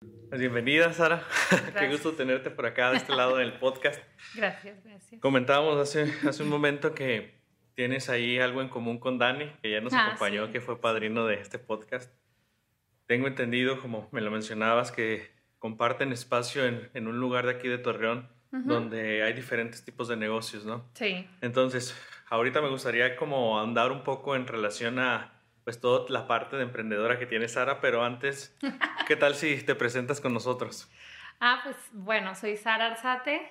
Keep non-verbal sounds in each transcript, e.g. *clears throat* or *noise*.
Bienvenida, Sara. *laughs* Qué gusto tenerte por acá, de este lado del podcast. *laughs* Gracias, gracias. Comentábamos hace, hace un momento que tienes ahí algo en común con Dani, que ya nos Ah, acompañó, sí. que fue padrino de este podcast. Tengo entendido, como me lo mencionabas, que comparten espacio en, en un lugar de aquí de Torreón, donde hay diferentes tipos de negocios, ¿no? Sí, Entonces, ahorita me gustaría como andar un poco en relación a pues toda la parte de emprendedora que tiene Sara, pero antes, ¿qué tal si te presentas con nosotros? Ah, pues bueno, soy Sara Arzate.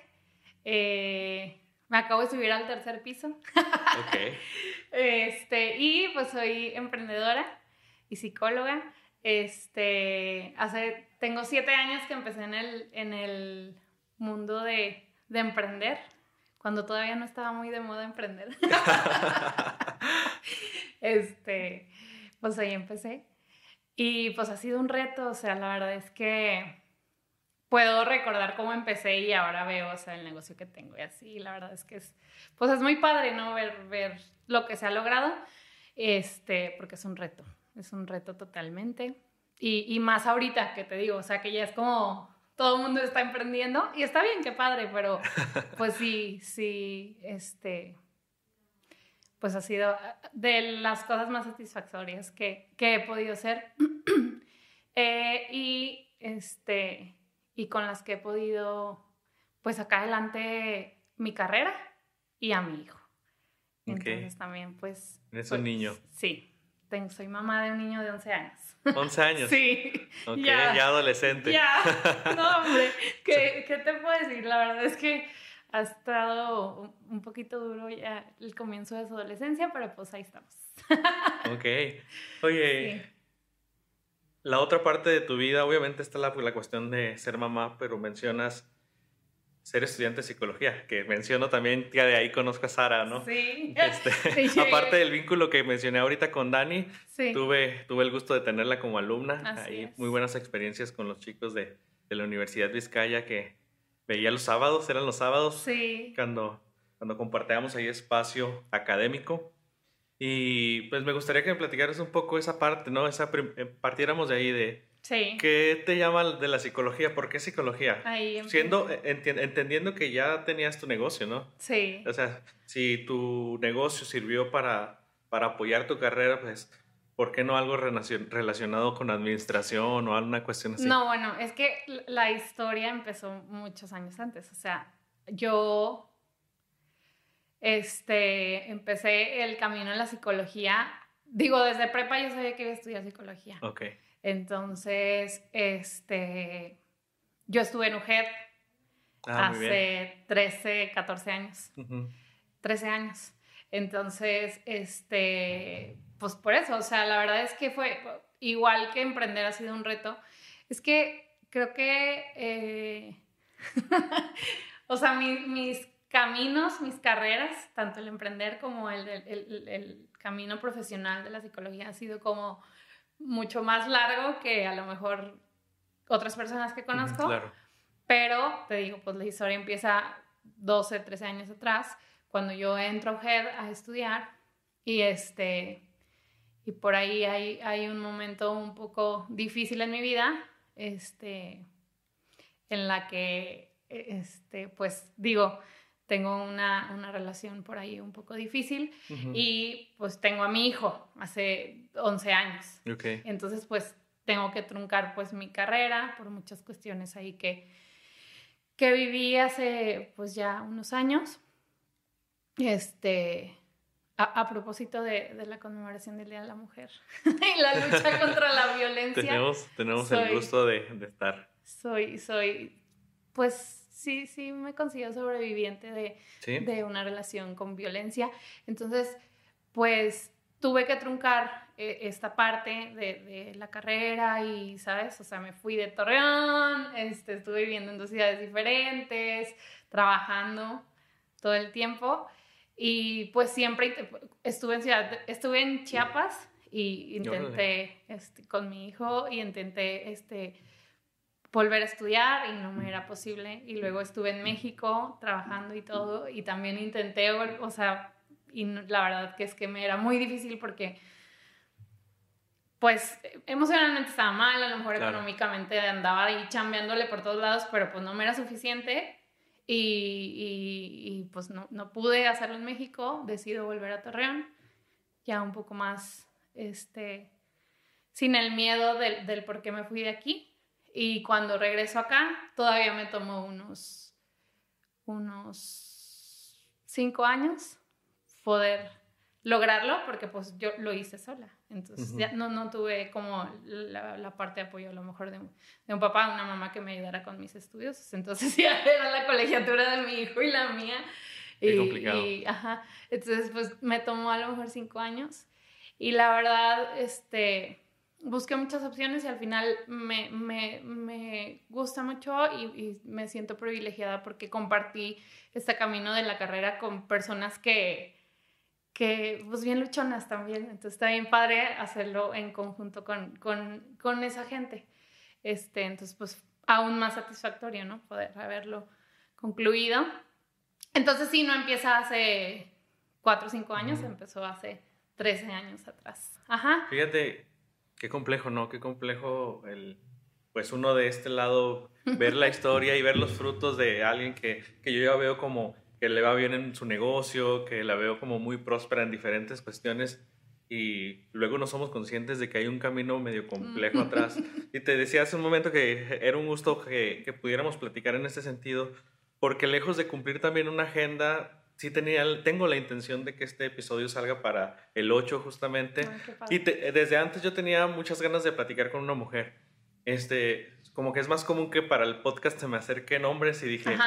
Eh, me acabo de subir al tercer piso. Ok. *laughs* Este, y pues soy emprendedora y psicóloga. Este, hace, tengo siete años que empecé en el, en el mundo de, de emprender, cuando todavía no estaba muy de moda emprender. *laughs* *laughs* este, pues ahí empecé. Y pues ha sido un reto, o sea, la verdad es que puedo recordar cómo empecé y ahora veo, o sea, el negocio que tengo y así, la verdad es que es, pues es muy padre, ¿no? Ver, ver lo que se ha logrado, este, porque es un reto, es un reto totalmente. Y, y más ahorita que te digo, o sea, que ya es como todo el mundo está emprendiendo y está bien, qué padre, pero pues sí, sí, este, pues ha sido de las cosas más satisfactorias que, que he podido hacer. *clears throat* Eh, y este y con las que he podido pues sacar adelante mi carrera y a mi hijo. Entonces también pues... Eres pues, un niño. Sí, tengo, soy mamá de un niño de 11 años. 11 años. *laughs* Sí, Ok, ya. ya, adolescente. ya. *laughs* No, hombre, ¿qué, ¿qué te puedo decir? La verdad es que ha estado un- poquito duro ya el comienzo de su adolescencia, pero pues ahí estamos. *laughs* Ok. Oye, Sí. la otra parte de tu vida, obviamente está la, la cuestión de ser mamá, pero mencionas ser estudiante de psicología, que menciono también, ya de ahí conozco a Sara, ¿no? Sí. Este, *laughs* Sí. aparte del vínculo que mencioné ahorita con Dani, Sí. tuve, tuve el gusto de tenerla como alumna. Así Ahí es. muy buenas experiencias con los chicos de, de la Universidad Vizcaya que veía los sábados, eran los sábados, Sí. cuando, cuando compartíamos ahí espacio académico. Y pues me gustaría que me platicaras un poco esa parte, ¿no? Esa eh, partiéramos de ahí de Sí. qué te llama de la psicología, ¿por qué psicología? Ahí. Siendo, eh, enti- entendiendo que ya tenías tu negocio, ¿no? Sí. O sea, si tu negocio sirvió para, para apoyar tu carrera, pues, ¿por qué no algo relacion- relacionado con administración o alguna cuestión así? No, bueno, es que la historia empezó muchos años antes. O sea, yo este, empecé el camino en la psicología. Digo, desde prepa yo sabía que iba a estudiar psicología. Ok, Entonces, este, yo estuve en UGED ah, hace 13, 14 años. Ujú. 13 años. Entonces, este, pues por eso, o sea, la verdad es que fue igual que emprender ha sido un reto. Es que creo que, eh, *laughs* o sea, mi- mis caminos, mis carreras, tanto el emprender como el, el- camino profesional de la psicología ha sido como mucho más largo que a lo mejor otras personas que conozco. Claro. Pero te digo, pues la historia empieza 12, 13 años atrás, cuando yo entro a UGED a estudiar y este y por ahí hay, hay un momento un poco difícil en mi vida, este en la que este pues digo, tengo una, una relación por ahí un poco difícil y pues tengo a mi hijo hace 11 años. Entonces, pues tengo que truncar pues mi carrera por muchas cuestiones ahí que, que viví hace pues ya unos años. Este, a, a propósito de, de la conmemoración del Día de la Mujer *laughs* y la lucha contra la violencia, tenemos, tenemos el gusto de, de estar. soy, soy, pues sí, sí me considero sobreviviente de, ¿Sí? de una relación con violencia. Entonces, pues tuve que truncar eh, esta parte de, de la carrera y, ¿sabes? O sea, me fui de Torreón, este, estuve viviendo en dos ciudades diferentes, trabajando todo el tiempo y pues siempre estuve en ciudad, estuve en Chiapas y intenté este, con mi hijo y intenté este volver a estudiar y no me era posible. Y luego estuve en México trabajando y todo y también intenté, o sea, y la verdad que es que me era muy difícil porque pues emocionalmente estaba mal, a lo mejor económicamente andaba ahí chambeándole por todos lados, pero pues no me era suficiente y, pues no, no, pude hacerlo en México, decido volver a Torreón, ya un poco más, este, sin el miedo del, del por qué me fui de aquí. Y cuando regreso acá, todavía me tomó unos, unos cinco años poder lograrlo, porque pues yo lo hice sola. Entonces ya no, no tuve como la, la, parte de apoyo a lo mejor de, de, un papá, una mamá que me ayudara con mis estudios. Entonces *laughs* ya era la colegiatura de mi hijo y la mía. Qué y, complicado. ajá, entonces pues me tomó a lo mejor cinco años. Y la verdad, este, busqué muchas opciones y al final me, me, me gusta mucho y, y, me siento privilegiada porque compartí este camino de la carrera con personas que que pues bien luchonas también, entonces está bien padre hacerlo en conjunto con, con, con, esa gente. Este, entonces pues aún más satisfactorio, ¿no? Poder haberlo concluido. Entonces sí, no empieza hace cuatro o cinco años, empezó hace 13 años atrás. Ajá. Fíjate, qué complejo, ¿no? Qué complejo el, pues uno de este lado ver la *laughs* historia y ver los frutos de alguien que, que yo ya veo como que le va bien en su negocio, que la veo como muy próspera en diferentes cuestiones y luego no somos conscientes de que hay un camino medio complejo atrás. *laughs* Y te decía hace un momento que era un gusto que, que pudiéramos platicar en este sentido, porque lejos de cumplir también una agenda, sí tenía, tengo la intención de que este episodio salga para el 8 justamente. y desde antes yo tenía muchas ganas de platicar con una mujer. Este, como que es más común que para el podcast se me acerquen hombres y dije,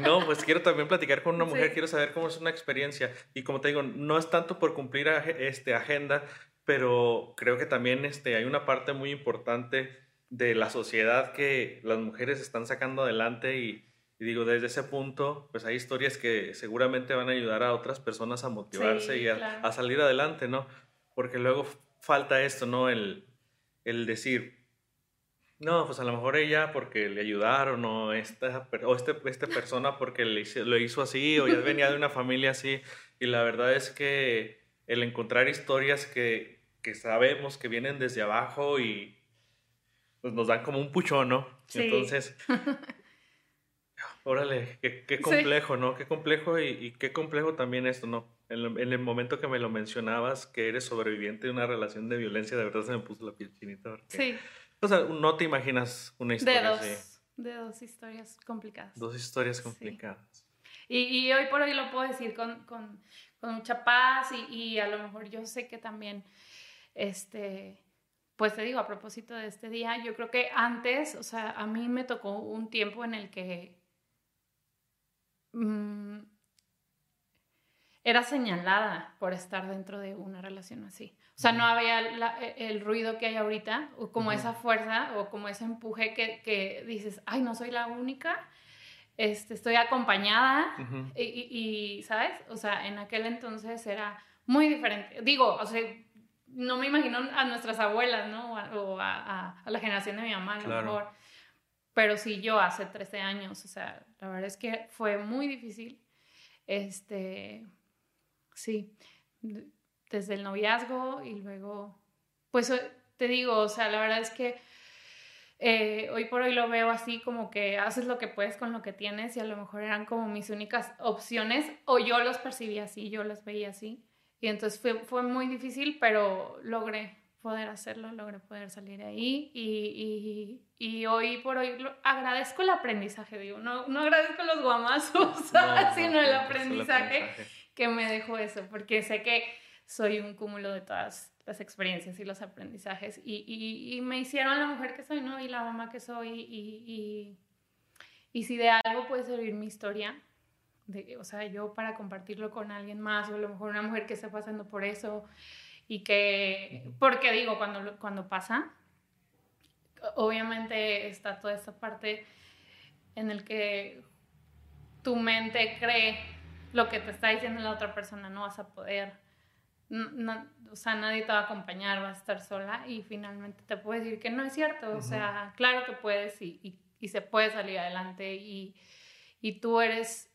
no, pues quiero también platicar con una mujer, quiero saber cómo es una experiencia. Y como te digo, no es tanto por cumplir este, agenda, pero creo que también este, hay una parte muy importante de la sociedad que las mujeres están sacando adelante y, digo, desde ese punto, pues hay historias que seguramente van a ayudar a otras personas a motivarse y a, a, salir adelante, ¿no? Porque luego falta esto, ¿no? El, el decir, no, pues a lo mejor ella porque le ayudaron o esta, o este, esta persona porque le hizo, lo hizo así o ya venía de una familia así. Y la verdad es que el encontrar historias que, que sabemos que vienen desde abajo y pues nos dan como un puchón, ¿no? Entonces, *laughs* órale, qué, qué complejo, ¿no? Qué complejo y, y, qué complejo también esto, ¿no? En, en, el momento que me lo mencionabas, que eres sobreviviente de una relación de violencia, de verdad se me puso la piel chinita. Sí. O sea, no te imaginas una historia de dos, así. De dos historias complicadas. Dos historias complicadas. Y, y, hoy por hoy lo puedo decir con, con, con mucha paz y, y, a lo mejor yo sé que también, este, pues te digo, a propósito de este día, yo creo que antes, o sea, a mí me tocó un tiempo en el que mmm, era señalada por estar dentro de una relación así. O sea, no había e, el ruido que hay ahorita, o como esa fuerza, o como ese empuje que, que, dices, ay, no soy la única, este, estoy acompañada, y, y, ¿sabes? O sea, en aquel entonces era muy diferente. Digo, o sea, no me imagino a nuestras abuelas, ¿no? O a, a, la generación de mi mamá, a lo mejor. Pero sí, yo hace 13 años, o sea, la verdad es que fue muy difícil. Este, Sí, desde el noviazgo y luego, pues eh, te digo, o sea, la verdad es que eh, hoy por hoy lo veo así como que haces lo que puedes con lo que tienes y a lo mejor eran como mis únicas opciones o yo los percibí así, yo los veía así. Y entonces fue, fue muy difícil, pero logré poder hacerlo, logré poder salir de ahí y, y, y hoy por hoy agradezco el aprendizaje, digo, no, no agradezco los guamazos, *laughs* sino el aprendizaje que me dejó eso, porque sé que soy un cúmulo de todas las experiencias y los aprendizajes y, y, y me hicieron la mujer que soy, ¿no? Y la mamá que soy y, y si de algo puede servir mi historia, de, o sea, yo para compartirlo con alguien más o a lo mejor una mujer que está pasando por eso y que, porque digo, cuando, cuando pasa, obviamente está toda esta parte en el que tu mente cree lo que te está diciendo la otra persona, no vas a poder, no, o sea, nadie te va a acompañar, vas a estar sola y finalmente te puede decir que no es cierto, o sea, claro que puedes y, y, y, se puede salir adelante y, y tú eres,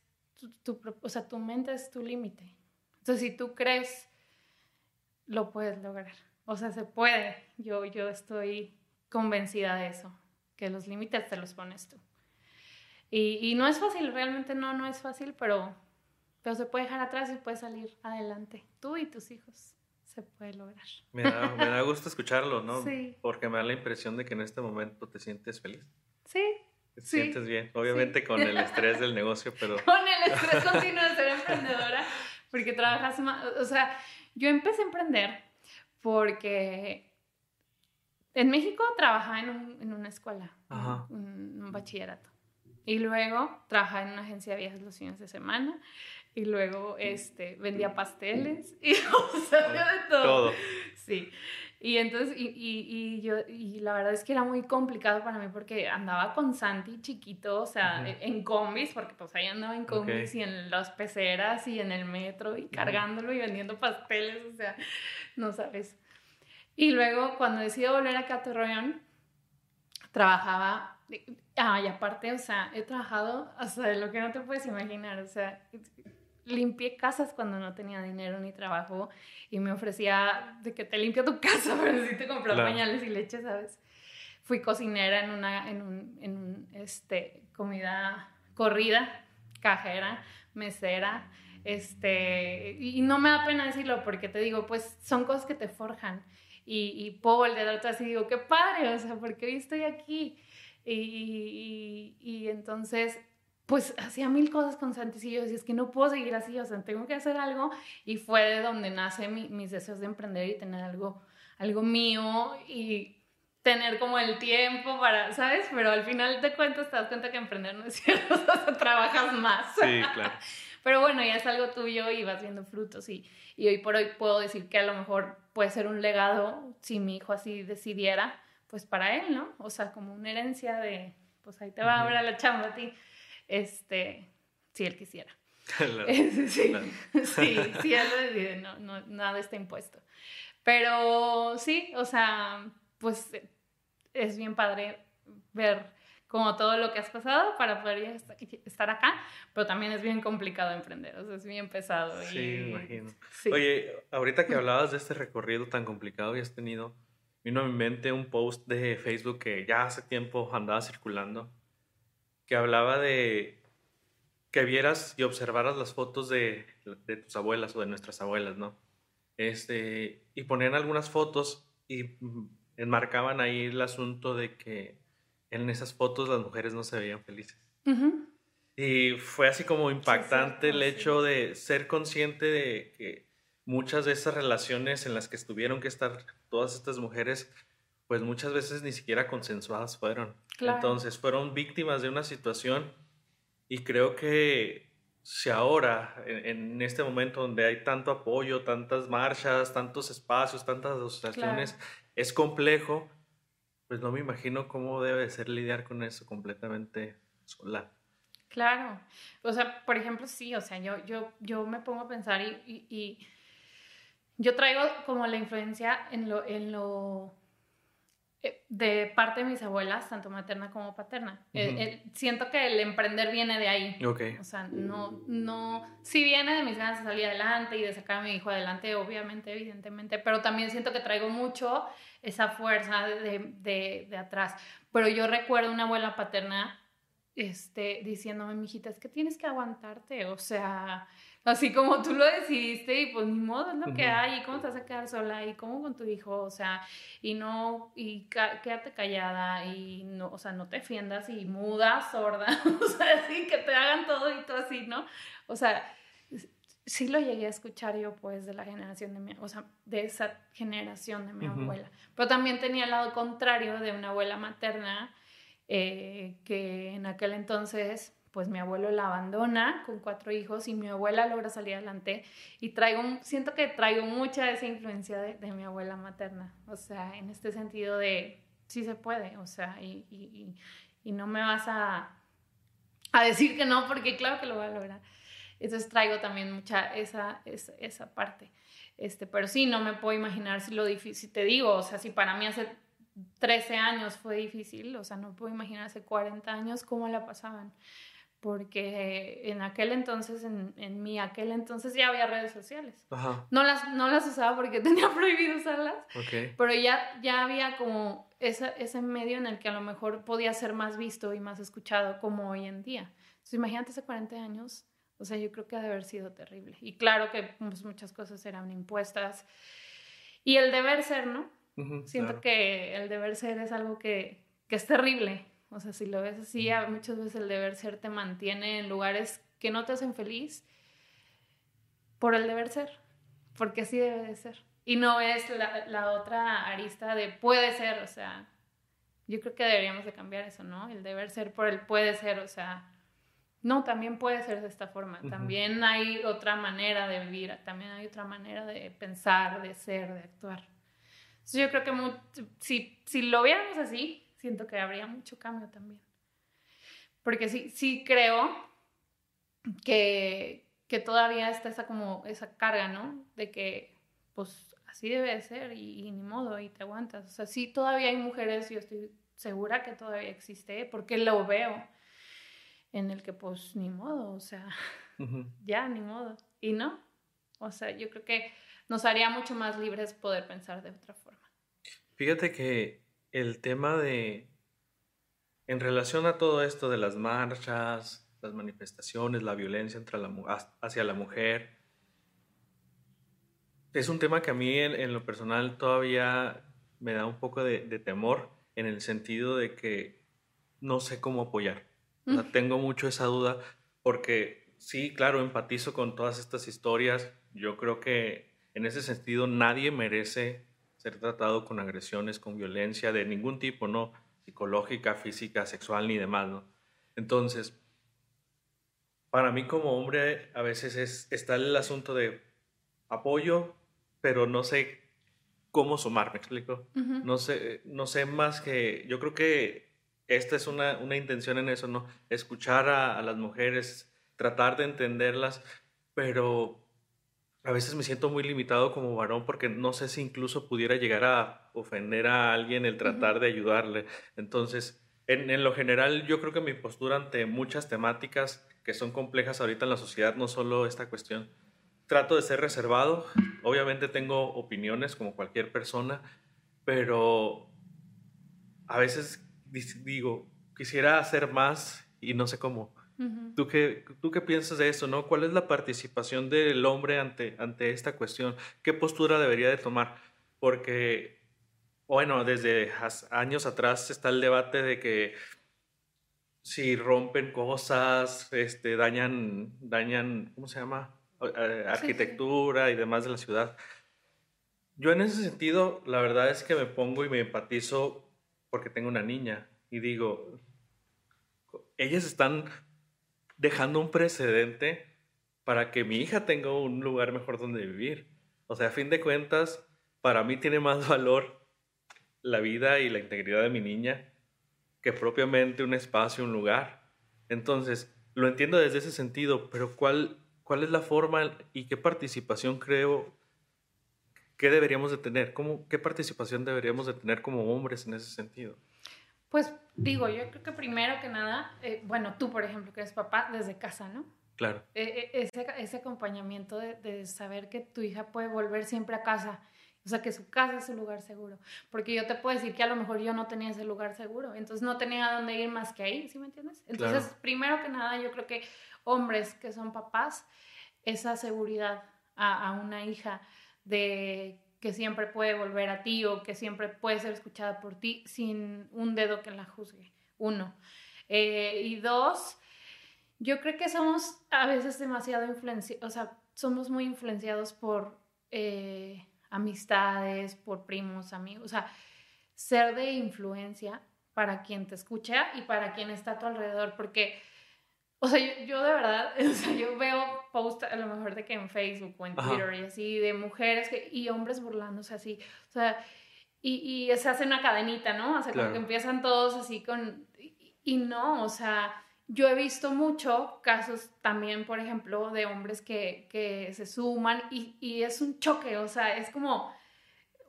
tu, o sea, tu mente es tu límite. Entonces, si tú crees, lo puedes lograr. O sea, se puede. Yo, yo estoy convencida de eso, que los límites te los pones tú. Y, y, no es fácil, realmente no, no es fácil, pero, pero se puede dejar atrás y puede salir adelante, tú y tus hijos. Se puede lograr. Me da, me da gusto escucharlo, ¿no? Sí. Porque me da la impresión de que en este momento te sientes feliz. Sí. Te sientes bien, obviamente con el estrés del negocio, pero... *laughs* Con el estrés continuo de ser emprendedora, porque trabajas más, o sea, yo empecé a emprender porque en México trabajaba en, un, en una escuela, un, un, bachillerato. Y luego trabajaba en una agencia de viajes los fines de semana. Y luego este, vendía pasteles. Y *laughs* o sea, de todo. todo. Sí. Y entonces, y, y, yo, y la verdad es que era muy complicado para mí porque andaba con Santi chiquito, o sea, en combis, porque pues ahí andaba en combis y en las peceras y en el metro y cargándolo y vendiendo pasteles, o sea, no sabes. Y luego cuando decidí volver a Torreón, trabajaba, ah, y aparte, o sea, he trabajado hasta de lo que no te puedes imaginar, o sea, limpié casas cuando no tenía dinero ni trabajo y me ofrecía de que te limpio tu *laughs* casa, pero si te compras pañales y leche, ¿sabes? Fui cocinera en una, en un, en un, este, comida corrida, cajera, mesera, este, y no me da pena decirlo porque te digo, pues son cosas que te forjan y, y puedo volver atrás y digo, qué padre, o sea, porque hoy estoy aquí. Y, y, y entonces pues hacía mil cosas con Santi y yo decía, es que no puedo seguir así, o sea, tengo que hacer algo y fue de donde nace mis deseos de emprender y tener algo, algo mío y tener como el tiempo para, ¿sabes? Pero al final de cuentas te das cuenta que emprender no es *laughs* cierto, o sea, trabajas más. Sí, claro. Pero bueno, ya es algo tuyo y vas viendo frutos y, y hoy por hoy puedo decir que a lo mejor puede ser un legado si mi hijo así decidiera, pues para él, ¿no? O sea, como una herencia de, pues ahí te va ahora la chamba a ti este, si él quisiera. *laughs* *laughs* sí, sí, sí, él lo decide, no, no, nada está impuesto. Pero sí, o sea, pues es bien padre ver como todo lo que has pasado para poder estar acá, pero también es bien complicado emprender, o sea, es bien pesado. Sí, me imagino. Oye, ahorita que hablabas de este recorrido tan complicado y has tenido, vino a mi mente un post de Facebook que ya hace tiempo andaba circulando, que hablaba de que vieras y observaras las fotos de, de tus abuelas o de nuestras abuelas, ¿no? Este, y ponían algunas fotos y enmarcaban ahí el asunto de que en esas fotos las mujeres no se veían felices. Y fue así como impactante el hecho de ser consciente de que muchas de esas relaciones en las que estuvieron que estar todas estas mujeres pues muchas veces ni siquiera consensuadas fueron. Entonces fueron víctimas de una situación y creo que si ahora, en, este momento donde hay tanto apoyo, tantas marchas, tantos espacios, tantas asociaciones, es complejo, pues no me imagino cómo debe ser lidiar con eso completamente sola. Claro, o sea, por ejemplo, sí, o sea, yo, yo, yo me pongo a pensar y, y yo traigo como la influencia en lo, en lo de parte de mis abuelas, tanto materna como paterna. siento que el emprender viene de ahí. O sea, no, no, sí viene de mis ganas de salir adelante y de sacar a mi hijo adelante, obviamente, evidentemente, pero también siento que traigo mucho esa fuerza de, de, de atrás. Pero yo recuerdo una abuela paterna este, diciéndome, mijita, es que tienes que aguantarte, o sea, así como tú lo decidiste y pues ni modo, es lo que hay, y cómo te vas a quedar sola, y cómo con tu hijo, o sea, y no, y quédate callada, y no, o sea, no te defiendas, y muda, sorda, *laughs* o sea, así que te hagan todo y todo así, ¿no? O sea, sí lo llegué a escuchar yo, pues, de la generación de mi, o sea, de esa generación de mi abuela, pero también tenía el lado contrario de una abuela materna, eh, que en aquel entonces pues mi abuelo la abandona con cuatro hijos y mi abuela logra salir adelante y traigo, siento que traigo mucha de esa influencia de, mi abuela materna, o sea, en este sentido de sí se puede, o sea, y, y, y no me vas a, a, decir que no, porque claro que lo voy a lograr. Entonces traigo también mucha esa, esa, esa parte. Este, pero sí, no me puedo imaginar si lo difícil, te digo, o sea, si para mí hace 13 años fue difícil, o sea, no puedo imaginar hace 40 años cómo la pasaban porque en aquel entonces, en, en mi aquel entonces ya había redes sociales. No, las, no las usaba porque *laughs* tenía prohibido usarlas, pero ya, ya había como esa, ese medio en el que a lo mejor podía ser más visto y más escuchado como hoy en día. Entonces imagínate hace 40 años, o sea, yo creo que ha de haber sido terrible. Y claro que pues, muchas cosas eran impuestas. Y el deber ser, ¿no? Siento que el deber ser es algo que, que es terrible o sea, si lo ves así, muchas veces el deber ser te mantiene en lugares que no te hacen feliz por el deber ser, porque así debe de ser. Y no es la, la otra arista de puede ser, o sea, yo creo que deberíamos de cambiar eso, ¿no? El deber ser por el puede ser, o sea, no, también puede ser de esta forma, también hay otra manera de vivir, también hay otra manera de pensar, de ser, de actuar. Entonces yo creo que si, si lo viéramos así, siento que habría mucho cambio también. Porque sí, sí creo que, que todavía está esa como esa carga, ¿no? De que pues así debe de ser y, ni modo y te aguantas. O sea, sí todavía hay mujeres, yo estoy segura que todavía existe, porque lo veo en el que pues ni modo, o sea, *laughs* ya ni modo. Y no, o sea, yo creo que nos haría mucho más libres poder pensar de otra forma. Fíjate que el tema de, en relación a todo esto de las marchas, las manifestaciones, la violencia la, hacia la mujer, es un tema que a mí en, lo personal todavía me da un poco de, temor en el sentido de que no sé cómo apoyar. tengo mucho esa duda porque sí, claro, empatizo con todas estas historias. Yo creo que en ese sentido nadie merece ser tratado con agresiones, con violencia de ningún tipo, ¿no? Psicológica, física, sexual ni demás, ¿no? Entonces, para mí como hombre a veces es, está el asunto de apoyo, pero no sé cómo sumar, ¿me explico? no, sé, no sé más que, yo creo que esta es una, una intención en eso, ¿no? Escuchar a, a las mujeres, tratar de entenderlas, pero a veces me siento muy limitado como varón porque no sé si incluso pudiera llegar a ofender a alguien el tratar de ayudarle. Entonces, en, lo general, yo creo que mi postura ante muchas temáticas que son complejas ahorita en la sociedad, no solo esta cuestión, trato de ser reservado. Obviamente tengo opiniones como cualquier persona, pero a veces digo, quisiera hacer más y no sé cómo. ¿Tú, qué, ¿Tú qué piensas de eso? ¿no? ¿Cuál es la participación del hombre ante, ante esta cuestión? ¿Qué postura debería de tomar? Porque, bueno, desde años atrás está el debate de que si rompen cosas, este, dañan, dañan, ¿cómo se llama? Arquitectura y demás de la ciudad. Yo en ese sentido, la verdad es que me pongo y me empatizo porque tengo una niña y digo, ellas están dejando un precedente para que mi hija tenga un lugar mejor donde vivir. O sea, a fin de cuentas, para mí tiene más *laughs* valor la vida y la integridad de mi niña que propiamente un espacio, un lugar. Entonces, lo entiendo desde ese sentido, pero ¿cuál, cuál es la forma y qué participación creo que deberíamos de tener? ¿Cómo, ¿Qué participación deberíamos de tener como hombres en ese sentido? Pues digo, yo creo que primero que nada, eh, bueno, tú por ejemplo, que eres papá, desde casa, ¿no? Claro. E, e, ese, ese, acompañamiento de, de, saber que tu hija puede volver siempre a casa, o sea, que su casa es su lugar seguro. Porque yo te puedo decir que a lo mejor yo no tenía ese lugar seguro, entonces no tenía a dónde ir más que ahí, ¿sí me entiendes? Entonces, primero que nada, yo creo que hombres que son papás, esa seguridad a, a una hija de que siempre puede volver a ti o que siempre puede ser escuchada por ti sin un dedo que la juzgue. Uno. Eh, y dos, yo creo que somos a veces demasiado influenciados, o sea, somos muy influenciados por eh, amistades, por primos, amigos, o sea, ser de influencia para quien te escucha y para quien está a tu alrededor, porque o sea, yo, de verdad, *laughs* o sea, yo veo posts a lo mejor de que en Facebook o en Twitter y así, de mujeres que, y hombres burlándose así, o sea, y, y se hace una cadenita, ¿no? O sea, como que empiezan todos así con, y, no, o sea, yo he visto mucho casos también, por ejemplo, de hombres que, que se suman y, y, es un choque, o sea, es como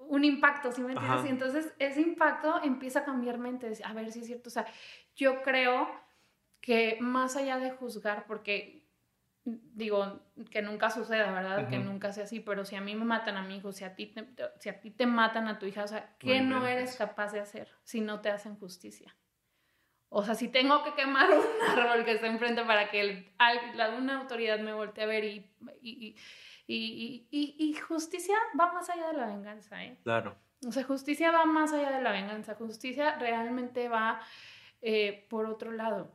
un impacto, ¿sí me entiendes? Y entonces ese impacto empieza a cambiar mente, a ver si es cierto, o sea, yo creo que más allá de juzgar, porque digo, que nunca suceda, ¿verdad? Que nunca sea así, pero si a mí me matan a mi hijo, si a ti te, si a ti te matan a tu hija, o sea, ¿qué no eres capaz de hacer si no te hacen justicia? O sea, si tengo que quemar *laughs* un árbol que está enfrente para que el, una autoridad me voltee a ver y, y, y, y, justicia va más allá de la venganza, ¿eh? Claro. O sea, justicia va más allá de la venganza, justicia realmente va eh, por otro lado.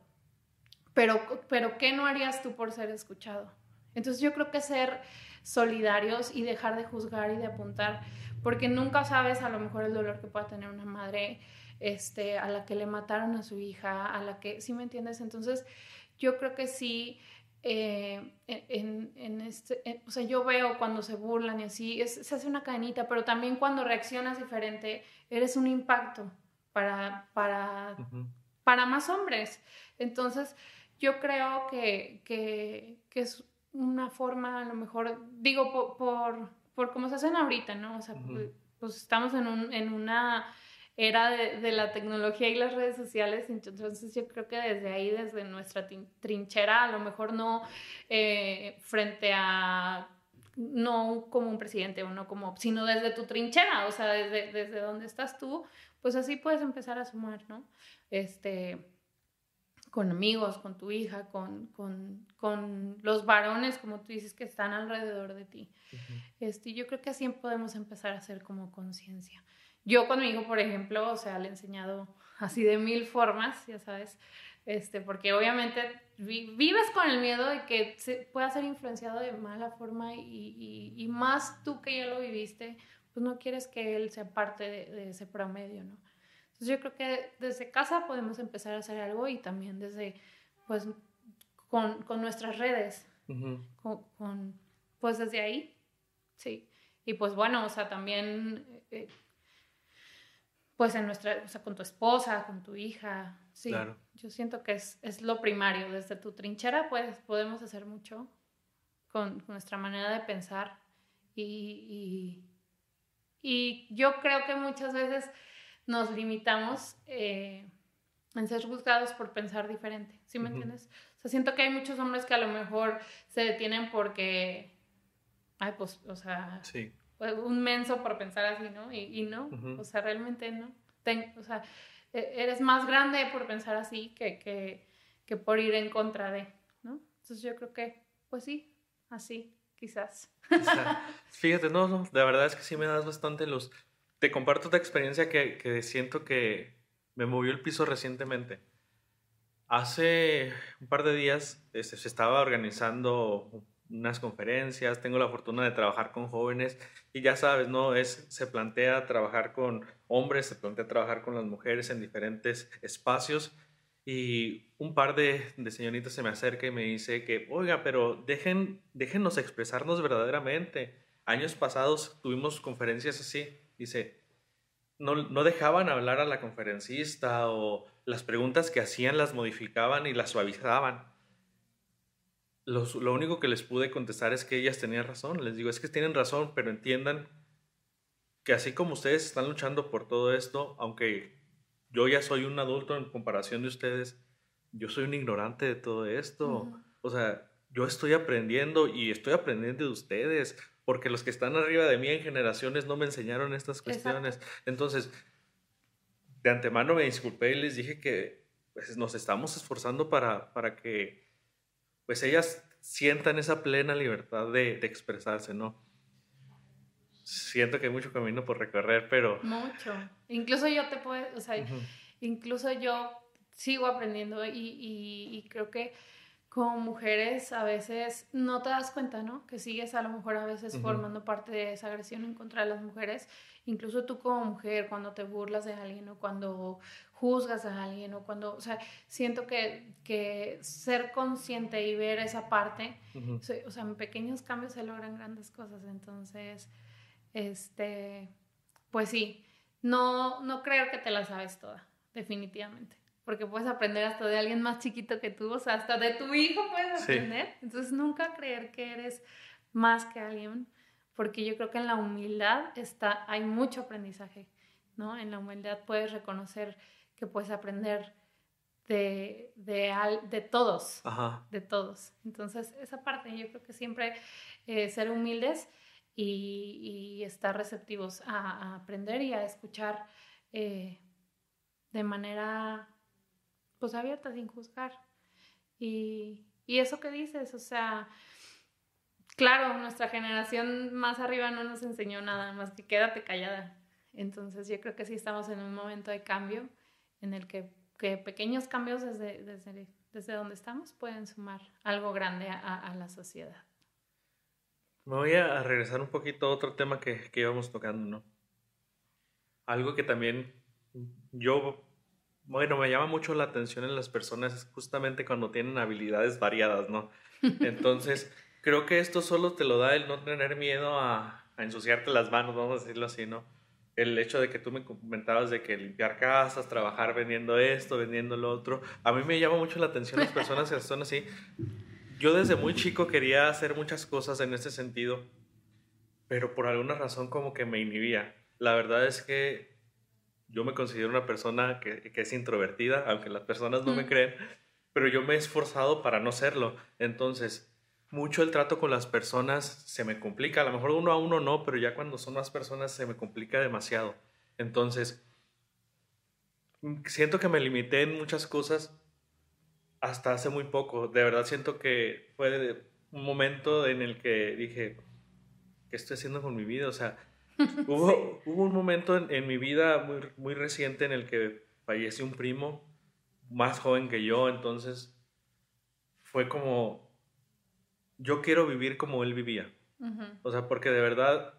Pero, pero, ¿qué no harías tú por ser escuchado? Entonces yo creo que ser solidarios y dejar de juzgar y de apuntar, porque nunca sabes a lo mejor el dolor que pueda tener una madre este, a la que le mataron a su hija, a la que, ¿sí me entiendes? Entonces yo creo que sí, eh, en, en, este, o sea, yo veo cuando se burlan y así, se hace una cadenita, pero también cuando reaccionas diferente, eres un impacto para, para, para más hombres. Entonces, yo creo que, que, que, es una forma, a lo mejor, digo, por, por, por cómo se hacen ahorita, ¿no? O sea, pues estamos en, un, en una era de, de, la tecnología y las redes sociales, entonces yo creo que desde ahí, desde nuestra trinchera, a lo mejor no eh, frente a, no como un presidente o no como, sino desde tu trinchera, o sea, desde, desde donde estás tú, pues así puedes empezar a sumar, ¿no? Este, con amigos, con tu hija, con, con, con, los varones, como tú dices, que están alrededor de ti. este, yo creo que así podemos empezar a hacer como conciencia. Yo con mi hijo, por ejemplo, o sea, le he enseñado así de mil formas, ya sabes, este, porque obviamente vives con el miedo de que se pueda ser influenciado de mala forma y, y, más tú que ya lo viviste, pues no quieres que él sea parte de, de ese promedio, ¿no? Entonces yo creo que desde casa podemos empezar a hacer algo y también desde, pues, con, con nuestras redes, con, pues desde ahí, sí. Y pues bueno, o sea, también, eh, pues en nuestra, o sea, con tu esposa, con tu hija, sí. Yo siento que es, es, lo primario. Desde tu trinchera, pues podemos hacer mucho con, nuestra manera de pensar y, y, y yo creo que muchas veces nos limitamos eh, en ser juzgados por pensar diferente, ¿sí me entiendes? O sea, siento que hay muchos hombres que a lo mejor se detienen porque, ay, pues, o sea, sí. un menso por pensar así, ¿no? Y, no, o sea, realmente no. o sea, e, eres más grande por pensar así que, que, que por ir en contra de, ¿no? Entonces yo creo que, pues sí, así, quizás. Fíjate, no, no, la verdad es que sí me das bastante los te comparto otra experiencia que, que siento que me movió el piso recientemente. Hace un par de días este, se estaba organizando unas conferencias, tengo la fortuna de trabajar con jóvenes y ya sabes, ¿no? Es, se plantea trabajar con hombres, se plantea trabajar con las mujeres en diferentes espacios y un par de, de señoritas se me acerca y me dice que, oiga, pero dejen, déjennos expresarnos verdaderamente. Años pasados tuvimos conferencias así Dice, no, no dejaban hablar a la conferencista o las preguntas que hacían las modificaban y las suavizaban. lo único que les pude contestar es que ellas tenían razón. Les digo, es que tienen razón, pero entiendan que así como ustedes están luchando por todo esto, aunque yo ya soy un adulto en comparación de ustedes, yo soy un ignorante de todo esto. O sea, yo estoy aprendiendo y estoy aprendiendo de ustedes porque los que están arriba de mí en generaciones no me enseñaron estas cuestiones. Entonces, de antemano me disculpé y les dije que pues, nos estamos esforzando para, para que pues ellas sientan esa plena libertad de, de, expresarse, ¿no? Siento que hay mucho camino por recorrer, pero... Mucho. Incluso yo te puedo, o sea, incluso yo sigo aprendiendo y, y, y creo que como mujeres a veces no te das cuenta, ¿no? Que sigues a lo mejor a veces formando parte de esa agresión en contra de las mujeres. Incluso tú como mujer, cuando te burlas de alguien o cuando juzgas a alguien o cuando, o sea, siento que, que ser consciente y ver esa parte, o sea, en pequeños cambios se logran grandes cosas. Entonces, este, pues sí, no, no creo que te la sabes toda, definitivamente porque puedes aprender hasta de alguien más chiquito que tú, o sea, hasta de tu hijo puedes aprender. Entonces, nunca creer que eres más que alguien, porque yo creo que en la humildad está, hay mucho aprendizaje, ¿no? En la humildad puedes reconocer que puedes aprender de, de, todos, de todos. Entonces, esa parte yo creo que siempre eh, ser humildes y, estar receptivos a, aprender y a escuchar eh, de manera pues abierta, sin juzgar. Y, y eso que dices, o sea, claro, nuestra generación más arriba no nos enseñó nada más que quédate callada. Entonces yo creo que sí estamos en un momento de cambio en el que, pequeños cambios desde, desde, desde, donde estamos pueden sumar algo grande a, la sociedad. Me voy a regresar un poquito a otro tema que, que íbamos tocando, ¿no? Algo que también yo, bueno, me llama mucho la atención en las personas justamente cuando tienen habilidades variadas, ¿no? Entonces, *laughs* creo que esto solo te lo da el no tener miedo a, a ensuciarte las manos, vamos a decirlo así, ¿no? el hecho de que tú me comentabas de que limpiar casas, trabajar vendiendo esto, vendiendo lo otro, a mí me llama mucho la atención las personas que son así. Yo desde muy chico quería hacer muchas cosas en ese sentido, pero por alguna razón como que me inhibía. La verdad es que yo me considero una persona que, que es introvertida, aunque las personas no me creen, pero yo me he esforzado para no serlo. Entonces, mucho el trato con las personas se me complica. A lo mejor uno a uno no, pero ya cuando son más personas se me complica demasiado. Entonces, siento que me limité en muchas cosas hasta hace muy poco. De verdad siento que fue un momento en el que dije, ¿qué estoy haciendo con mi vida? O sea, hubo, hubo un momento en, en, mi vida muy, muy reciente en el que falleció un primo más joven que yo, entonces fue como yo quiero vivir como él vivía. O sea, porque de verdad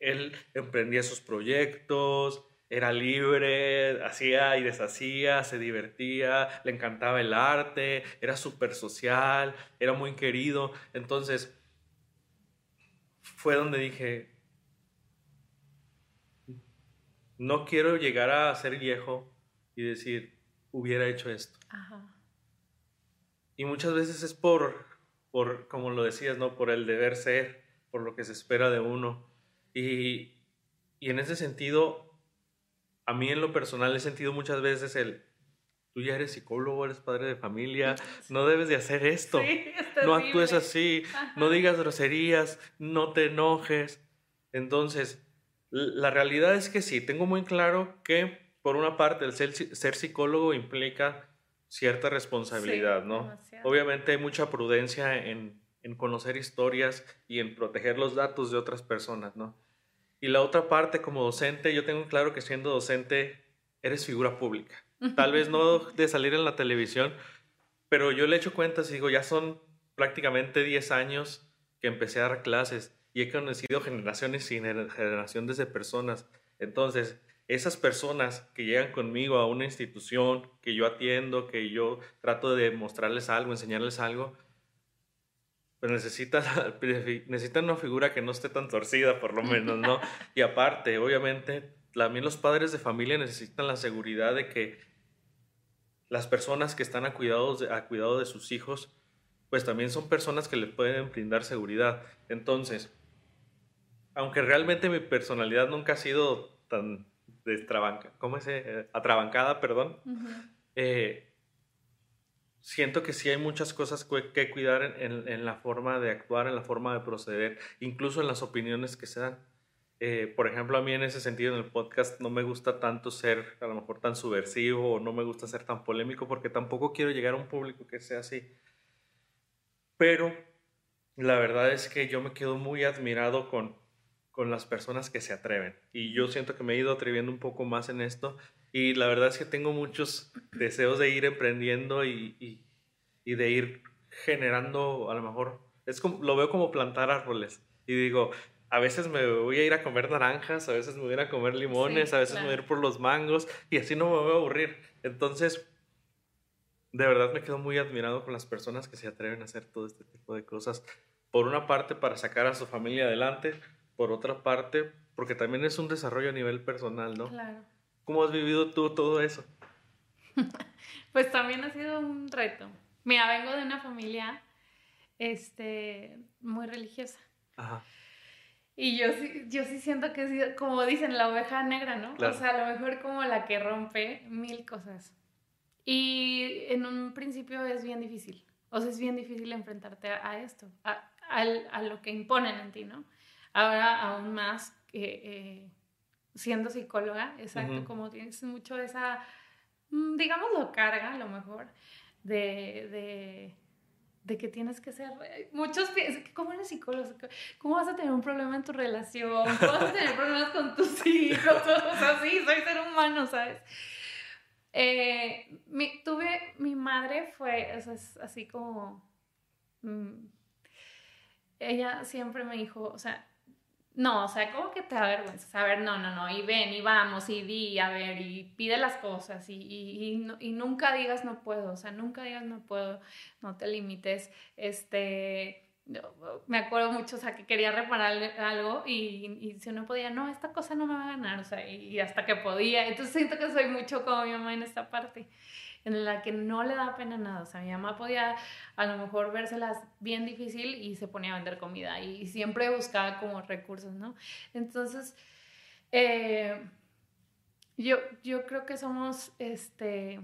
él emprendía sus proyectos, era libre, hacía y deshacía, se divertía, le encantaba el arte, era súper social, era muy querido. Entonces, fue donde dije, no quiero llegar a ser viejo y decir, hubiera hecho esto. Y muchas veces es por por, como lo decías, ¿no? Por el deber ser, por lo que se espera de uno. Y, y en ese sentido, a mí en lo personal he sentido muchas veces el, tú ya eres psicólogo, eres padre de familia, *laughs* no debes de hacer esto, no actúes así, no digas groserías, no te enojes. Entonces, la realidad es que sí, tengo muy claro que por una parte el ser, ser psicólogo implica cierta responsabilidad, ¿no? Obviamente hay mucha prudencia en, en, conocer historias y en proteger los datos de otras personas, ¿no? Y la otra parte, como docente, yo tengo claro que siendo docente eres figura pública. Tal vez no *laughs* de salir en la televisión, pero yo le echo cuentas y digo, ya son prácticamente 10 años que empecé a dar clases y he conocido generaciones y generaciones de personas. Entonces, esas personas que llegan conmigo a una institución, que yo atiendo, que yo trato de mostrarles algo, enseñarles algo, pues necesitan, *laughs* necesitan una figura que no esté tan torcida, por lo menos, ¿no? *laughs* Y aparte, obviamente, también los padres de familia necesitan la seguridad de que las personas que están a cuidado de, a cuidado de sus hijos, pues también son personas que le pueden brindar seguridad. Entonces, aunque realmente mi personalidad nunca ha sido tan ¿cómo es? Eh, atrabancada, perdón. Eh, siento que sí hay muchas cosas que, cuidar en, la forma de actuar, en la forma de proceder, incluso en las opiniones que se dan. Eh, por ejemplo, a mí en ese sentido en el podcast no me gusta tanto ser a lo mejor tan subversivo o no me gusta ser tan polémico porque tampoco quiero llegar a un público que sea así. Pero la verdad es que yo me quedo muy admirado con, con las personas que se atreven. Y yo siento que me he ido atreviendo un poco más en esto. Y la verdad es que tengo muchos deseos de ir emprendiendo y, y, de ir generando, a lo mejor, es como, lo veo como plantar árboles. Y digo, a veces me voy a ir a comer naranjas, a veces me voy a ir a comer limones, a veces me voy a ir por los mangos y así no me voy a aburrir. Entonces, de verdad me quedo muy admirado con las personas que se atreven a hacer todo este tipo de cosas. Por una parte, para sacar a su familia adelante, por otra parte, porque también es un desarrollo a nivel personal, ¿no? Claro. ¿Cómo has vivido tú todo eso? *laughs* pues también ha sido un reto. Mira, vengo de una familia este, muy religiosa. Ajá. Y yo sí, yo sí siento que sido, como dicen, la oveja negra, ¿no? O sea, a lo mejor como la que rompe mil cosas. Y en un principio es bien difícil. O sea, es bien difícil enfrentarte a, esto, a, a, lo que imponen en ti, ¿no? Ahora aún más eh, siendo psicóloga, exacto, como tienes mucho esa, mm, digámoslo, carga a lo mejor, de, de, de que tienes que ser, muchos piensan, ¿cómo eres psicólogo? ¿Cómo vas a tener un problema en tu relación? ¿Cómo vas a tener problemas con tus *laughs* hijos? O sea, sí, soy ser humano, ¿sabes? Eh, mi, tuve, mi madre fue, es así como, mm, ella siempre me dijo, o sea, no, o sea, ¿cómo que te da vergüenza? A ver, no, no, no, y ven, y vamos, y di, a ver, y pide las cosas, y, y, y, nunca digas no puedo, o sea, nunca digas no puedo, no te limites, este, me acuerdo mucho, o sea, que quería reparar algo y, y, si no podía, no, esta cosa no me va a ganar, o sea, y, hasta que podía. Entonces siento que soy mucho como mi mamá en esta parte, en la que no le da pena nada. O sea, mi mamá podía a lo mejor vérselas bien difícil y se ponía a vender comida y, siempre buscaba como recursos, ¿no? Entonces, eh, yo, yo creo que somos, este,